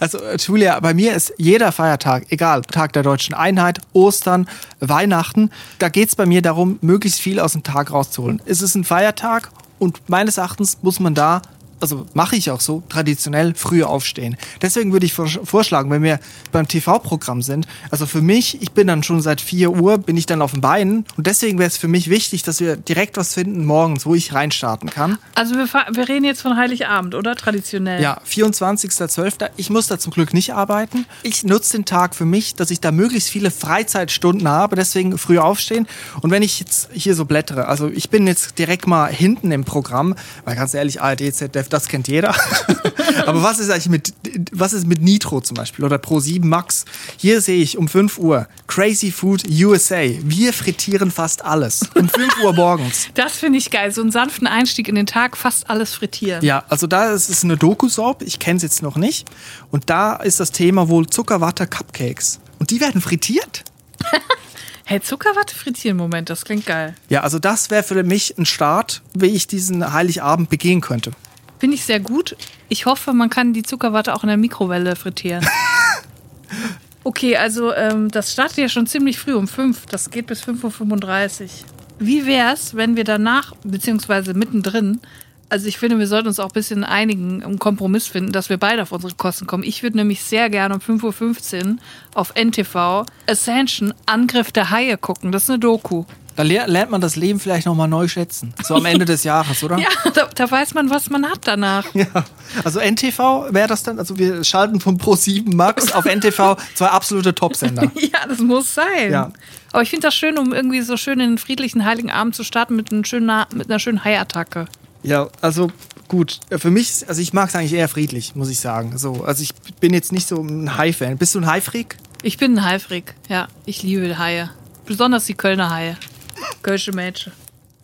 B: also Julia, bei mir ist jeder Feiertag, egal, Tag der deutschen Einheit, Ostern, Weihnachten, da geht es bei mir darum, möglichst viel aus dem Tag rauszuholen. Es ist ein Feiertag und meines Erachtens muss man da also mache ich auch so, traditionell früh aufstehen. Deswegen würde ich vorschlagen, wenn wir beim TV-Programm sind, also für mich, ich bin dann schon seit 4 Uhr, bin ich dann auf den Beinen und deswegen wäre es für mich wichtig, dass wir direkt was finden morgens, wo ich reinstarten kann.
C: Also wir, wir reden jetzt von Heiligabend, oder? Traditionell.
B: Ja, 24.12. Ich muss da zum Glück nicht arbeiten. Ich nutze den Tag für mich, dass ich da möglichst viele Freizeitstunden habe, deswegen früh aufstehen. Und wenn ich jetzt hier so blättere, also ich bin jetzt direkt mal hinten im Programm, weil ganz ehrlich, ARD, ZDF, das kennt jeder. Aber was ist eigentlich mit, was ist mit Nitro zum Beispiel oder Pro7 Max? Hier sehe ich um 5 Uhr Crazy Food USA. Wir frittieren fast alles. Um 5 Uhr morgens.
C: Das finde ich geil. So einen sanften Einstieg in den Tag, fast alles frittieren.
B: Ja, also da ist es eine Doku-Soap. Ich kenne es jetzt noch nicht. Und da ist das Thema wohl Zuckerwatte Cupcakes. Und die werden frittiert.
C: Hey, Zuckerwatte frittieren, Moment, das klingt geil.
B: Ja, also das wäre für mich ein Start, wie ich diesen Heiligabend begehen könnte.
C: Finde ich sehr gut. Ich hoffe, man kann die Zuckerwatte auch in der Mikrowelle frittieren. okay, also ähm, das startet ja schon ziemlich früh um 5. Das geht bis 5.35 Uhr. Wie wäre es, wenn wir danach, beziehungsweise mittendrin, also ich finde, wir sollten uns auch ein bisschen einigen, einen Kompromiss finden, dass wir beide auf unsere Kosten kommen. Ich würde nämlich sehr gerne um 5.15 Uhr auf NTV Ascension Angriff der Haie gucken. Das ist eine Doku.
B: Da lernt man das Leben vielleicht nochmal neu schätzen. So am Ende des Jahres, oder?
C: ja, da, da, weiß man, was man hat danach.
B: Ja. Also NTV wäre das dann, also wir schalten von Pro7 Max auf NTV zwei absolute Topsender.
C: ja, das muss sein. Ja. Aber ich finde das schön, um irgendwie so schön in einen friedlichen Heiligen Abend zu starten mit, einem schönen, mit einer schönen Haiattacke.
B: Ja, also gut. Für mich, also ich mag es eigentlich eher friedlich, muss ich sagen. So, also ich bin jetzt nicht so ein Hai-Fan. Bist du ein Hai-Freak?
C: Ich bin ein Hai-Freak, ja. Ich liebe Haie. Besonders die Kölner Haie. Kölsche Mädchen.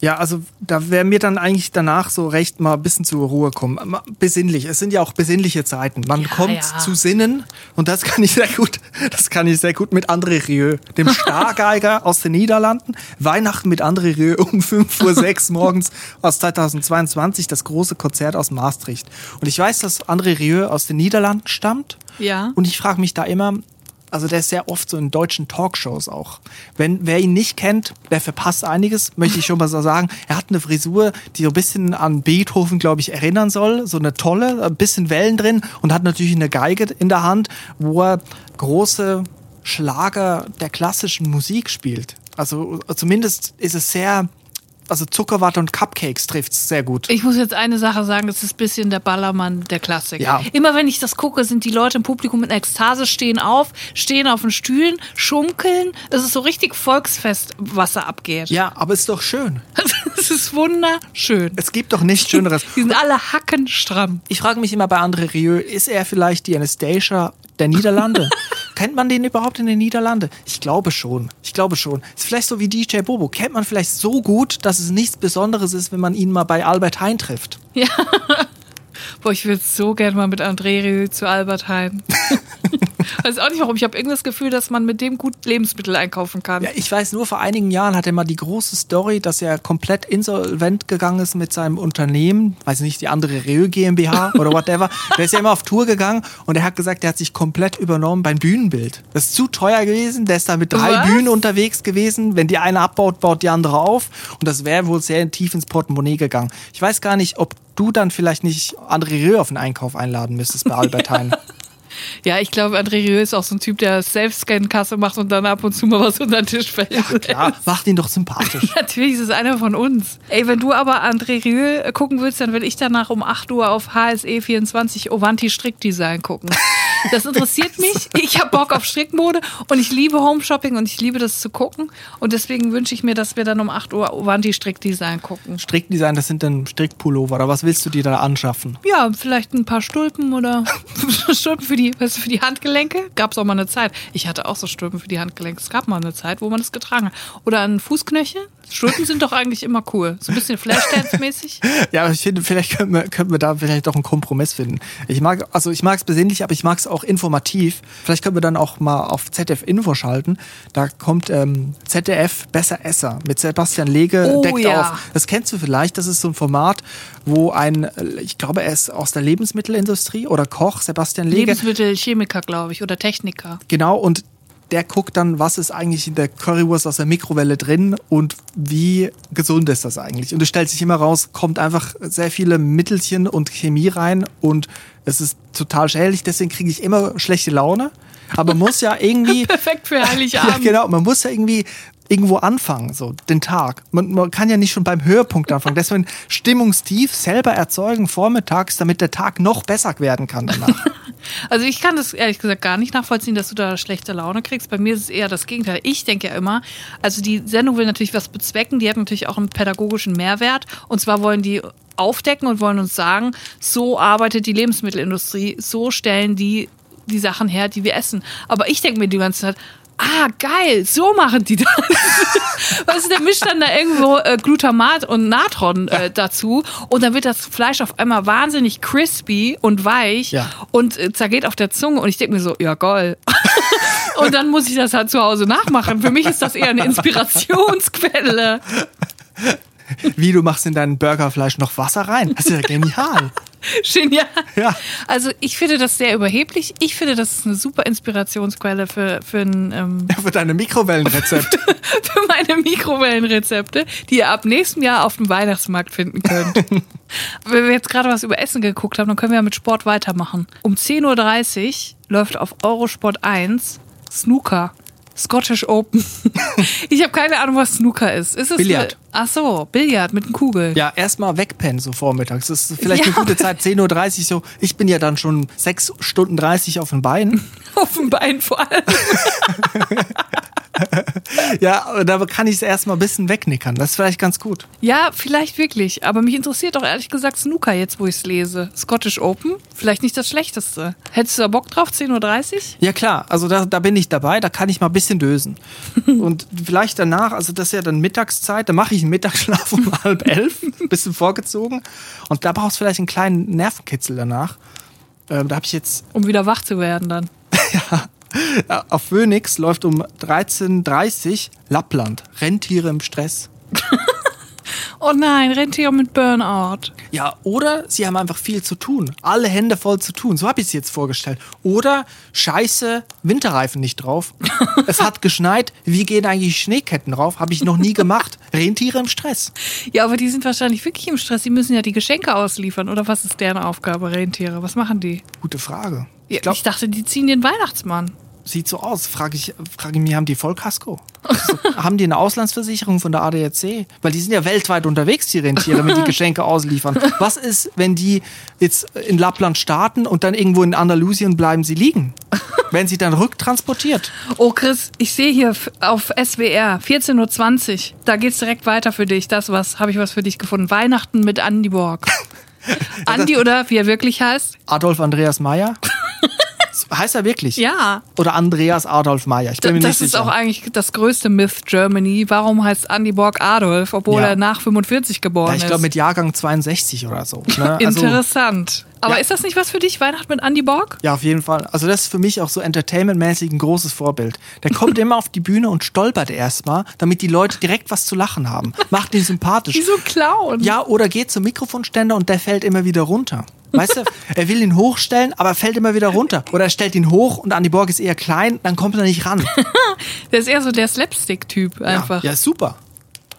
B: Ja, also da wäre mir dann eigentlich danach so recht mal ein bisschen zur Ruhe kommen. Besinnlich. Es sind ja auch besinnliche Zeiten. Man ja, kommt ja. zu Sinnen und das kann ich sehr gut, das kann ich sehr gut mit André Rieu, dem Stargeiger aus den Niederlanden. Weihnachten mit André Rieu um 5.06 Uhr morgens aus 2022, das große Konzert aus Maastricht. Und ich weiß, dass André Rieu aus den Niederlanden stammt.
C: Ja.
B: Und ich frage mich da immer, also der ist sehr oft so in deutschen Talkshows auch. Wenn wer ihn nicht kennt, der verpasst einiges, möchte ich schon mal so sagen. Er hat eine Frisur, die so ein bisschen an Beethoven, glaube ich, erinnern soll. So eine tolle, ein bisschen Wellen drin und hat natürlich eine Geige in der Hand, wo er große Schlager der klassischen Musik spielt. Also zumindest ist es sehr also Zuckerwatte und Cupcakes trifft es sehr gut.
C: Ich muss jetzt eine Sache sagen, es ist ein bisschen der Ballermann der Klassik.
B: Ja.
C: Immer wenn ich das gucke, sind die Leute im Publikum in Ekstase, stehen auf, stehen auf den Stühlen, schunkeln. Es ist so richtig Volksfest, was da abgeht.
B: Ja, aber es ist doch schön.
C: Es ist wunderschön.
B: Es gibt doch nichts Schöneres.
C: die sind alle hackenstramm.
B: Ich frage mich immer bei André Rieu, ist er vielleicht die Anastasia der Niederlande? Kennt man den überhaupt in den Niederlanden? Ich glaube schon. Ich glaube schon. Ist vielleicht so wie DJ Bobo. Kennt man vielleicht so gut, dass es nichts Besonderes ist, wenn man ihn mal bei Albert Hein trifft.
C: Ja. Boah, ich würde so gerne mal mit André Rieu zu Albert Heim. weiß auch nicht warum. Ich habe irgendwie das Gefühl, dass man mit dem gut Lebensmittel einkaufen kann.
B: Ja, ich weiß nur, vor einigen Jahren hat er mal die große Story, dass er komplett insolvent gegangen ist mit seinem Unternehmen. Weiß nicht, die andere Rieu GmbH oder whatever. der ist ja immer auf Tour gegangen und er hat gesagt, er hat sich komplett übernommen beim Bühnenbild. Das ist zu teuer gewesen. Der ist da mit drei Was? Bühnen unterwegs gewesen. Wenn die eine abbaut, baut die andere auf. Und das wäre wohl sehr tief ins Portemonnaie gegangen. Ich weiß gar nicht, ob du dann vielleicht nicht André Rieu auf den Einkauf einladen müsstest bei Albert Heijn.
C: Ja, ich glaube, André Rieu ist auch so ein Typ, der Self-Scan-Kasse macht und dann ab und zu mal was unter den Tisch fällt. Ja,
B: klar, macht ihn doch sympathisch.
C: Natürlich ist es einer von uns. Ey, wenn du aber André Rieu gucken willst, dann will ich danach um 8 Uhr auf HSE 24 Ovanti Strickdesign gucken. Das interessiert mich. Ich habe Bock auf Strickmode und ich liebe Homeshopping und ich liebe das zu gucken. Und deswegen wünsche ich mir, dass wir dann um 8 Uhr Ovanti Strickdesign gucken.
B: Strickdesign, das sind dann Strickpullover. Oder was willst du dir da anschaffen?
C: Ja, vielleicht ein paar Stulpen oder Stulpen für die, weißt du, für die Handgelenke. Gab es auch mal eine Zeit. Ich hatte auch so Stulpen für die Handgelenke. Es gab mal eine Zeit, wo man das getragen hat. Oder ein Fußknöchel. Stulpen sind doch eigentlich immer cool. So ein bisschen Flashdance-mäßig.
B: Ja, aber ich finde, vielleicht könnten wir, könnten wir da vielleicht doch einen Kompromiss finden. Ich mag, also ich mag es besinnlich, aber ich mag es auch informativ. Vielleicht können wir dann auch mal auf ZDF Info schalten. Da kommt ähm, ZDF Besser Esser mit Sebastian Lege
C: Oh,
B: deckt
C: ja.
B: auf. Das kennst du vielleicht. Das ist so ein Format, wo ein, ich glaube, er ist aus der Lebensmittelindustrie oder Koch, Sebastian Lege.
C: Lebensmittelchemiker, glaube ich, oder Techniker.
B: Genau, und der guckt dann, was ist eigentlich in der Currywurst aus der Mikrowelle drin und wie gesund ist das eigentlich. Und es stellt sich immer raus, kommt einfach sehr viele Mittelchen und Chemie rein und es ist total schädlich, deswegen kriege ich immer schlechte Laune. Aber man muss ja irgendwie,
C: Perfekt für
B: ja,
C: Heiligabend.
B: genau, man muss ja irgendwie irgendwo anfangen, so den Tag. Man, man kann ja nicht schon beim Höhepunkt anfangen. Deswegen Stimmungstief selber erzeugen vormittags, damit der Tag noch besser werden kann danach.
C: Also ich kann das ehrlich gesagt gar nicht nachvollziehen, dass du da schlechte Laune kriegst. Bei mir ist es eher das Gegenteil. Ich denke ja immer, also die Sendung will natürlich was bezwecken, die hat natürlich auch einen pädagogischen Mehrwert. Und zwar wollen die aufdecken und wollen uns sagen, so arbeitet die Lebensmittelindustrie, so stellen die die Sachen her, die wir essen. Aber ich denke mir die ganze Zeit, ah, geil, so machen die das. weißt du, der mischt dann da irgendwo äh, Glutamat und Natron äh, dazu und dann wird das Fleisch auf einmal wahnsinnig crispy und weich
B: Ja.
C: und äh, zergeht auf der Zunge und ich denke mir so, ja geil. und dann muss ich das halt zu Hause nachmachen. Für mich ist das eher eine Inspirationsquelle.
B: Wie du machst in deinen Burgerfleisch noch Wasser rein. Das ist ja genial.
C: Genial.
B: Ja.
C: Also ich finde das sehr überheblich. Ich finde, das ist eine super Inspirationsquelle für, für, ein, ähm,
B: Für deine Mikrowellenrezepte.
C: für meine Mikrowellenrezepte, die ihr ab nächstem Jahr auf dem Weihnachtsmarkt finden könnt. Wenn wir jetzt gerade was über Essen geguckt haben, dann können wir ja mit Sport weitermachen. Um 10.30 Uhr läuft auf Eurosport 1 Snooker. Scottish Open. Ich habe keine Ahnung, was Snooker ist. ist es
B: Billard.
C: Ach so, Billard mit einem Kugel.
B: Ja, erstmal wegpennen so vormittags. Das ist vielleicht
C: Ja.
B: eine gute Zeit, 10.30 Uhr so. Ich bin ja dann schon 6 Stunden 30 auf den Beinen.
C: Auf dem Bein vor allem.
B: Ja, da kann ich es erstmal ein bisschen wegnickern. Das ist vielleicht ganz gut.
C: Ja, vielleicht wirklich. Aber mich interessiert doch ehrlich gesagt Snooker jetzt, wo ich es lese. Scottish Open, vielleicht nicht das Schlechteste. Hättest du da Bock drauf, 10.30 Uhr?
B: Ja klar, also da, da bin ich dabei, da kann ich mal ein bisschen dösen. Und vielleicht danach, also das ist ja dann Mittagszeit, da mache ich einen Mittagsschlaf um halb elf, ein bisschen vorgezogen. Und da brauchst du vielleicht einen kleinen Nervenkitzel danach. Ähm, da habe ich jetzt
C: Um wieder wach zu werden dann.
B: Ja, auf Phoenix läuft um 13.30 Uhr Lappland. Rentiere im Stress.
C: Oh nein, Rentier mit Burnout.
B: Ja, oder sie haben einfach viel zu tun. Alle Hände voll zu tun. So habe ich es jetzt vorgestellt. Oder scheiße, Winterreifen nicht drauf. es hat geschneit. Wie gehen eigentlich Schneeketten drauf? Habe ich noch nie gemacht. Rentiere im Stress.
C: Ja, aber die sind wahrscheinlich wirklich im Stress. Die müssen ja die Geschenke ausliefern. Oder was ist deren Aufgabe, Rentiere? Was machen die?
B: Gute Frage. Ich glaube,
C: ich dachte, die ziehen den Weihnachtsmann.
B: sieht so aus. Frage ich, frage ich mich, haben die Vollkasko? Also, haben die eine Auslandsversicherung von der ADAC? Weil die sind ja weltweit unterwegs, die Rentiere, wenn die Geschenke ausliefern. Was ist, wenn die jetzt in Lappland starten und dann irgendwo in Andalusien bleiben sie liegen? Werden sie dann rücktransportiert?
C: Oh, Chris, ich sehe hier auf SWR 14.20 Uhr. Da geht's direkt weiter für dich. Das was, habe ich was für dich gefunden. Weihnachten mit Andy Borg. Andy oder wie er wirklich heißt?
B: Adolf Andreas Meyer? heißt er wirklich?
C: Ja.
B: Oder Andreas Adolf Meyer? Ich bin mir
C: Das
B: nicht
C: ist
B: sicher.
C: auch eigentlich das größte Myth Germany. Warum heißt Andy Borg Adolf, obwohl
B: Ja.
C: er nach 45 geboren
B: ja, ich glaube
C: ist?
B: mit Jahrgang 62 oder so. Ne? Also,
C: Interessant. Aber
B: Ja.
C: ist das nicht was für dich, Weihnachten mit Andy Borg?
B: Ja, auf jeden Fall. Also das ist für mich auch so entertainmentmäßig ein großes Vorbild. Der kommt immer auf die Bühne und stolpert erstmal, damit die Leute direkt was zu lachen haben. Macht ihn sympathisch.
C: Wie so ein Clown.
B: Ja, oder geht zum Mikrofonständer und der fällt immer wieder runter. Weißt du, er will ihn hochstellen, aber er fällt immer wieder runter. Oder er stellt ihn hoch und Andy Borg ist eher klein, dann kommt er nicht ran.
C: Der ist eher so der Slapstick-Typ einfach.
B: Ja, ja super.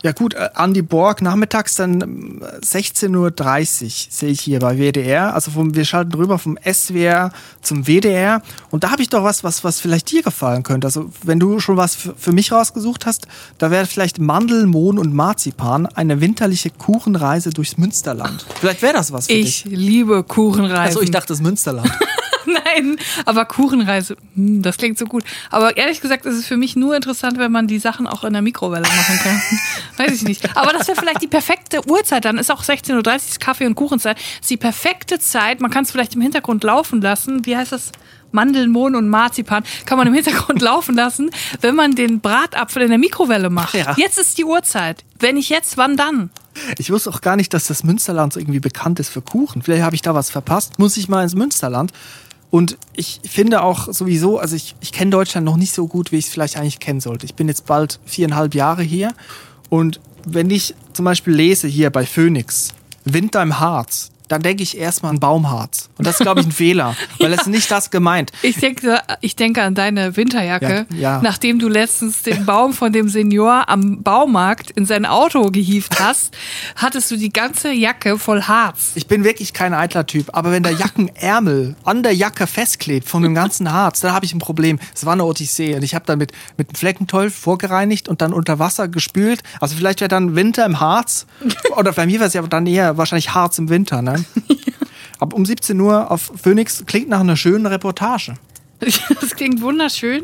B: Ja gut, äh, Andy Borg nachmittags dann ähm, 16.30 Uhr sehe ich hier bei WDR. Also vom, wir schalten rüber vom SWR zum WDR. Und da habe ich doch was, was, was vielleicht dir gefallen könnte. Also wenn du schon was für, mich rausgesucht hast, da wäre vielleicht Mandel, Mohn und Marzipan eine winterliche Kuchenreise durchs Münsterland. Vielleicht wäre das was für
C: Ich
B: dich.
C: liebe Kuchenreisen.
B: Also ich dachte das Münsterland.
C: Nein, aber Kuchenreise, hm, das klingt so gut. Aber ehrlich gesagt ist es für mich nur interessant, wenn man die Sachen auch in der Mikrowelle machen kann. Weiß ich nicht. Aber das wäre vielleicht die perfekte Uhrzeit. Dann ist auch 16.30 Uhr Kaffee- und Kuchenzeit. Das ist die perfekte Zeit. Man kann es vielleicht im Hintergrund laufen lassen. Wie heißt das? Mandeln, Mohn und Marzipan kann man im Hintergrund laufen lassen, wenn man den Bratapfel in der Mikrowelle macht.
B: Ja.
C: Jetzt ist die Uhrzeit. Wenn nicht jetzt, wann dann?
B: Ich wusste auch gar nicht, dass das Münsterland so irgendwie bekannt ist für Kuchen. Vielleicht habe ich da was verpasst. Muss ich mal ins Münsterland. Und ich finde auch sowieso, also ich, ich kenne Deutschland noch nicht so gut, wie ich es vielleicht eigentlich kennen sollte. Ich bin jetzt bald viereinhalb Jahre hier. Und wenn ich zum Beispiel lese hier bei Phoenix, Winter im Harz, dann denke ich erstmal an Baumharz. Und das ist, glaube ich, ein Fehler, weil es ist nicht das gemeint.
C: Ich denke, ich denke an deine Winterjacke,
B: Ja, ja.
C: nachdem du letztens den Baum von dem Senior am Baumarkt in sein Auto gehievt hast, hattest du die ganze Jacke voll Harz.
B: Ich bin wirklich kein eitler Typ, aber wenn der Jackenärmel an der Jacke festklebt von dem ganzen Harz, dann habe ich ein Problem. Es war eine Odyssee und ich habe dann mit, mit einem Fleckenteufel vorgereinigt und dann unter Wasser gespült. Also vielleicht wäre dann Winter im Harz oder bei mir wäre es ja dann eher wahrscheinlich Harz im Winter. Ne? Aber um 17 Uhr auf Phoenix klingt nach einer schönen Reportage.
C: Das klingt wunderschön.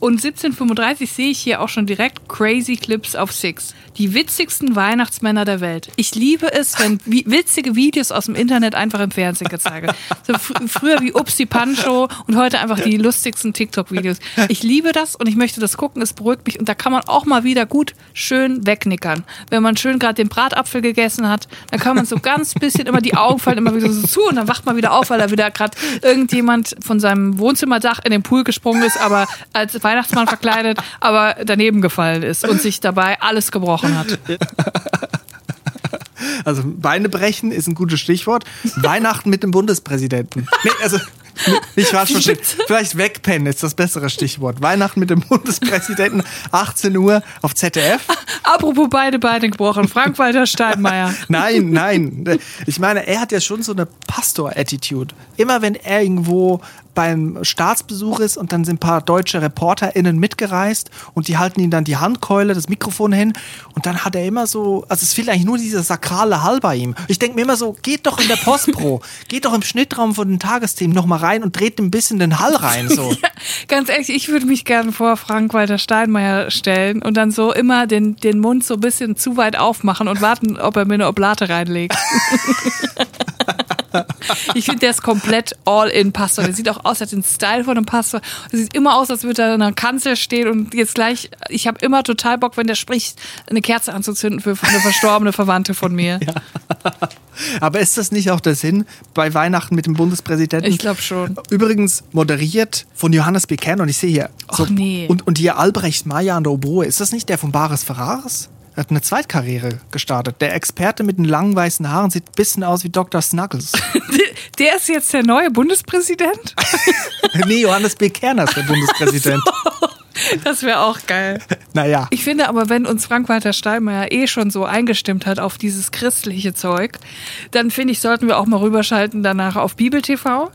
C: Und 1735 sehe ich hier auch schon direkt Crazy Clips auf Six. Die witzigsten Weihnachtsmänner der Welt. Ich liebe es, wenn wi- witzige Videos aus dem Internet einfach im Fernsehen gezeigt werden. So fr früher wie Upsi Pancho und heute einfach die lustigsten TikTok-Videos. Ich liebe das und ich möchte das gucken. Es beruhigt mich und da kann man auch mal wieder gut schön wegnickern. Wenn man schön gerade den Bratapfel gegessen hat, dann kann man so ganz bisschen immer die Augen fallen immer wieder so zu und dann wacht man wieder auf, weil da wieder gerade irgendjemand von seinem Wohnzimmerdach in den Pool gesprungen ist, aber als Weihnachtsmann verkleidet, aber daneben gefallen ist und sich dabei alles gebrochen hat.
B: Also Beine brechen ist ein gutes Stichwort. Weihnachten mit dem Bundespräsidenten. Nee, also nicht verstehen. Vielleicht wegpennen ist das bessere Stichwort. Weihnachten mit dem Bundespräsidenten, 18 Uhr auf ZDF.
C: Apropos beide Beine gebrochen, Frank-Walter Steinmeier.
B: Nein, nein. Ich meine, er hat ja schon so eine Pastor-Attitude. Immer wenn er irgendwo beim Staatsbesuch ist und dann sind ein paar deutsche ReporterInnen mitgereist und die halten ihm dann die Handkeule, das Mikrofon hin und dann hat er immer so, also es fehlt eigentlich nur dieser sakrale Hall bei ihm. Ich denke mir immer so, geht doch in der Postpro, geht doch im Schnittraum von den Tagesthemen nochmal rein und dreht ein bisschen den Hall rein. So.
C: Ganz ehrlich, ich würde mich gerne vor Frank-Walter Steinmeier stellen und dann so immer den, den Mund so ein bisschen zu weit aufmachen und warten, ob er mir eine Oblate reinlegt. Ich finde, der ist komplett all in Pastor. Der sieht auch aus, er hat den Style von einem Pastor. Der sieht immer aus, als würde er in einer Kanzel stehen und jetzt gleich, ich habe immer total Bock, wenn der spricht, eine Kerze anzuzünden für eine verstorbene Verwandte von mir.
B: Aber ist das nicht auch der Sinn bei Weihnachten mit dem Bundespräsidenten?
C: Ich glaube schon.
B: Übrigens moderiert von Johannes Becker und ich sehe hier so,
C: Och, nee.
B: und, und hier Albrecht Meyer an der Oboe. Ist das nicht der von Bares Ferraris? Er hat eine Zweitkarriere gestartet. Der Experte mit den langen weißen Haaren sieht ein bisschen aus wie Dr. Snuggles.
C: Der ist jetzt der neue Bundespräsident?
B: nee, Johannes Bekerner ist der Bundespräsident.
C: Das wäre auch geil.
B: Naja.
C: Ich finde aber, wenn uns Frank-Walter Steinmeier eh schon so eingestimmt hat auf dieses christliche Zeug, dann finde ich, sollten wir auch mal rüberschalten danach auf Bibel TV.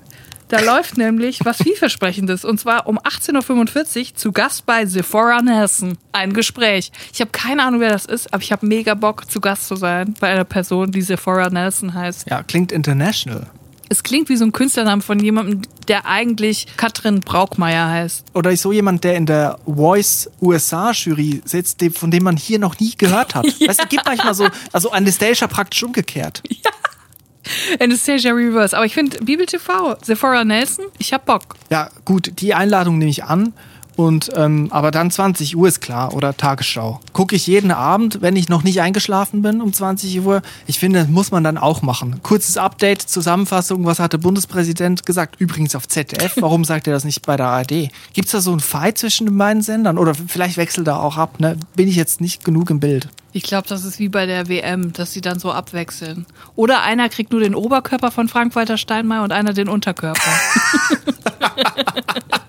C: Da läuft nämlich was vielversprechendes und zwar um 18.45 Uhr zu Gast bei Sephora Nelson. Ein Gespräch. Ich habe keine Ahnung, wer das ist, aber ich habe mega Bock, zu Gast zu sein bei einer Person, die Sephora Nelson heißt.
B: Ja, klingt international.
C: Es klingt wie so ein Künstlername von jemandem, der eigentlich Katrin Braukmeier heißt.
B: Oder so jemand, der in der Voice USA Jury sitzt, von dem man hier noch nie gehört hat. Weißt du, gibt manchmal so, also Anastasia praktisch umgekehrt.
C: Anastasia Reverse. Aber ich finde Bibel TV, Sephora Nelson, ich hab Bock.
B: Ja, gut, die Einladung nehme ich an. Und ähm, aber dann 20 Uhr ist klar oder Tagesschau. Gucke ich jeden Abend, wenn ich noch nicht eingeschlafen bin um 20 Uhr. Ich finde, das muss man dann auch machen. Kurzes Update, Zusammenfassung, was hat der Bundespräsident gesagt? Übrigens auf ZDF, warum sagt er das nicht bei der ARD? Gibt es da so einen Fight zwischen den beiden Sendern? Oder vielleicht wechselt er auch ab, ne? Bin ich jetzt nicht genug im Bild.
C: Ich glaube, das ist wie bei der WM, dass sie dann so abwechseln. Oder einer kriegt nur den Oberkörper von Frank-Walter Steinmeier und einer den Unterkörper.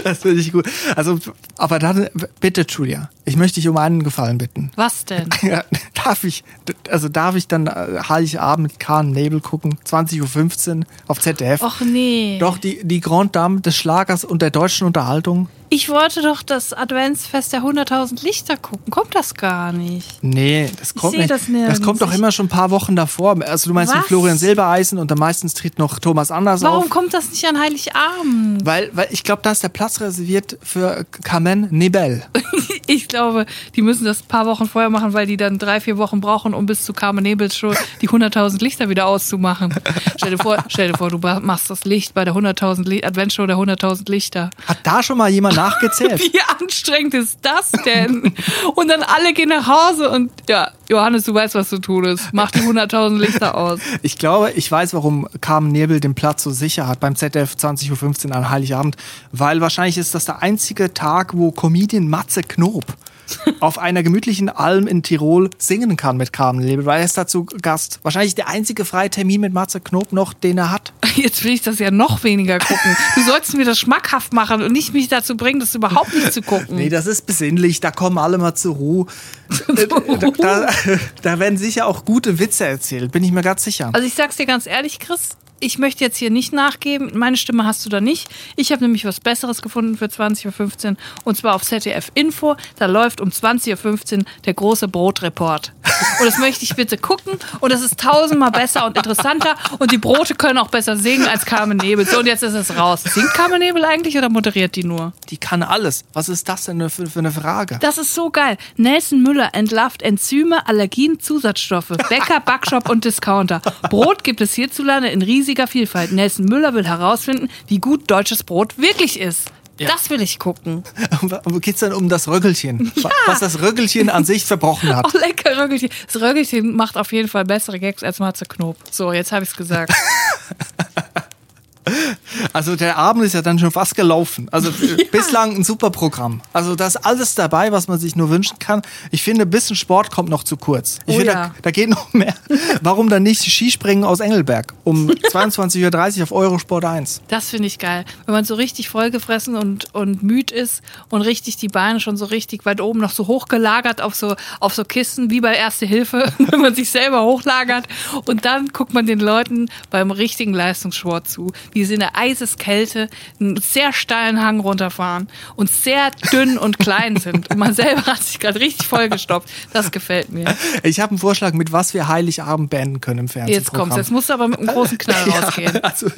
B: Das finde ich gut. Also, aber dann, bitte, Julia, ich möchte dich um einen Gefallen bitten.
C: Was denn?
B: Ja, darf ich, also darf ich dann äh, Heiligabend mit Kahn Nebel gucken, 20.15 Uhr auf ZDF?
C: Och nee.
B: Doch, die, die Grand Dame des Schlagers und der deutschen Unterhaltung.
C: Ich wollte doch das Adventsfest der 100.000 Lichter gucken. Kommt das gar nicht?
B: Nee, das kommt
C: seh
B: nicht.
C: das nirgends.
B: kommt doch
C: Ich-
B: immer schon ein paar Wochen davor. Also du meinst mit
C: Was?
B: Florian Silbereisen und dann meistens tritt noch Thomas Anders
C: Warum
B: auf.
C: kommt das nicht an Heiligabend?
B: Weil, weil ich glaube, da ist der Platz reserviert für Carmen Nebel.
C: Ich glaube, die müssen das ein paar Wochen vorher machen, weil die dann drei, vier Wochen brauchen, um bis zu Carmen Nebels Show die 100.000 Lichter wieder auszumachen. Stell dir vor, stell dir vor, du machst das Licht bei der 100.000 Li- Adventshow der 100.000 Lichter.
B: Hat da schon mal jemand nachgezählt?
C: Wie anstrengend ist das denn? Und dann alle gehen nach Hause und ja, Johannes, du weißt, was zu tun ist. Mach die 100.000 Lichter aus.
B: Ich glaube, ich weiß, warum Carmen Nebel den Platz so sicher hat beim ZDF 20.15 Uhr an Heiligabend. Weil wahrscheinlich ist das der einzige Tag, wo Comedian Matze Knob auf einer gemütlichen Alm in Tirol singen kann mit Carmen Nebel, weil er ist dazu Gast. Wahrscheinlich der einzige freie Termin mit Matze Knob noch, den er hat.
C: Jetzt will ich das ja noch weniger gucken. Du sollst mir das schmackhaft machen und nicht mich dazu bringen, das überhaupt nicht zu gucken.
B: Nee, das ist besinnlich, da kommen alle mal zur Ruhe. Da, da, da werden sicher auch gute Witze erzählt, bin ich mir ganz sicher.
C: Also ich sag's dir ganz ehrlich, Chris, ich möchte jetzt hier nicht nachgeben. Meine Stimme hast du da nicht. Ich habe nämlich was Besseres gefunden für 20.15 Uhr und zwar auf ZDF Info. Da läuft um 20.15 Uhr der große Brotreport. Und das möchte ich bitte gucken und das ist tausendmal besser und interessanter und die Brote können auch besser singen als Carmen Nebel. So und jetzt ist es raus. Singt Carmen Nebel eigentlich oder moderiert die nur?
B: Die kann alles. Was ist das denn für, für eine Frage?
C: Das ist so geil. Nelson Müller entlarvt Enzyme, Allergien, Zusatzstoffe. Bäcker, Backshop und Discounter. Brot gibt es hierzulande in riesiger Vielfalt. Nelson Müller will herausfinden, wie gut deutsches Brot wirklich ist. Das will ich gucken.
B: Wo geht's denn um das Röggelchen? Was das Röggelchen an sich verbrochen hat.
C: Oh, lecker Röggelchen. Das Röggelchen macht auf jeden Fall bessere Gags als Matze Knob. So, jetzt habe ich's gesagt.
B: Also der Abend ist ja dann schon fast gelaufen. Also äh, bislang ein super Programm. Also da ist alles dabei, was man sich nur wünschen kann. Ich finde, ein bisschen Sport kommt noch zu kurz. Ich
C: Oh
B: finde,
C: ja.
B: da, da geht noch mehr. Warum dann nicht Skispringen aus Engelberg um 22.30 Uhr auf Eurosport 1?
C: Das finde ich geil. Wenn man so richtig vollgefressen und, und müd ist und richtig die Beine schon so richtig weit oben noch so hochgelagert auf so, auf so Kisten wie bei Erste Hilfe, wenn man sich selber hochlagert. Und dann guckt man den Leuten beim richtigen Leistungssport zu, wie sie in der Eiseskälte einen sehr steilen Hang runterfahren und sehr dünn und klein sind. Und man selber hat sich gerade richtig vollgestopft. Das gefällt mir.
B: Ich habe einen Vorschlag, mit was wir Heiligabend beenden können im Fernsehen.
C: Jetzt kommt's. Jetzt musst du aber mit einem großen Knall rausgehen.
B: Also,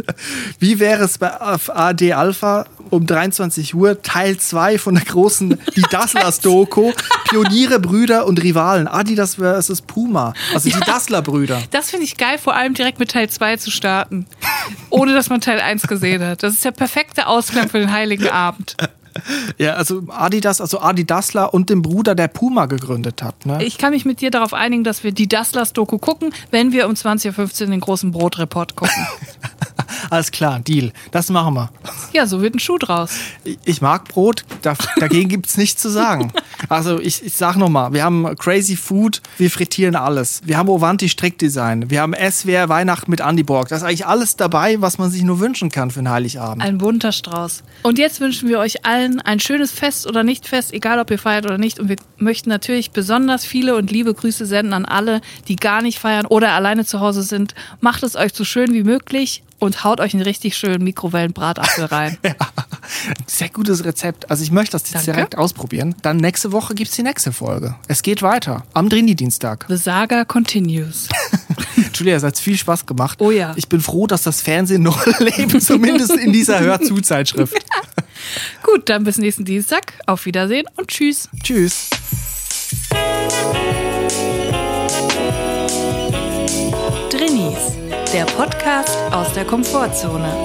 B: wie wäre es bei AD Alpha um 23 Uhr Teil 2 von der großen Die Dasslers Doku Pioniere, Brüder und Rivalen Adidas versus Puma. Also die Dassler Brüder.
C: Das finde ich geil, vor allem direkt mit Teil 2 zu starten. Ohne dass man Teil 1 gesehen hat. Das ist der perfekte Ausklang für den Heiligen Abend.
B: Ja, also Adidas, also Adi Dassler und dem Bruder, der Puma gegründet hat. Ne?
C: Ich kann mich mit dir darauf einigen, dass wir die Dasslers-Doku gucken, wenn wir um 20.15 Uhr den großen Brotreport gucken.
B: Alles klar, Deal. Das machen wir.
C: Ja, so wird ein Schuh draus.
B: Ich- mag Brot, da, dagegen gibt's nichts zu sagen. Also ich, ich sag nochmal, wir haben Crazy Food, wir frittieren alles. Wir haben Ovanti Strickdesign, wir haben SWR Weihnachten mit Andy Borg. Das ist eigentlich alles dabei, was man sich nur wünschen kann für einen Heiligabend.
C: Ein bunter Strauß. Und jetzt wünschen wir euch allen ein schönes Fest oder nicht Fest, egal ob ihr feiert oder nicht. Und wir möchten natürlich besonders viele und liebe Grüße senden an alle, die gar nicht feiern oder alleine zu Hause sind. Macht es euch so schön wie möglich und haut euch einen richtig schönen Mikrowellenbratapfel rein.
B: Sehr gutes Rezept. Also ich möchte das jetzt
C: Danke.
B: direkt ausprobieren. Dann nächste Woche gibt's die nächste Folge. Es geht weiter. Am Drini-Dienstag.
C: The Saga continues.
B: Julia, es hat viel Spaß gemacht.
C: Oh ja.
B: Ich bin froh, dass das Fernsehen noch lebt, zumindest in dieser Hörzu-Zeitschrift.
C: Gut, dann bis nächsten Dienstag. Auf Wiedersehen und tschüss.
B: Tschüss.
A: Der Podcast aus der Komfortzone.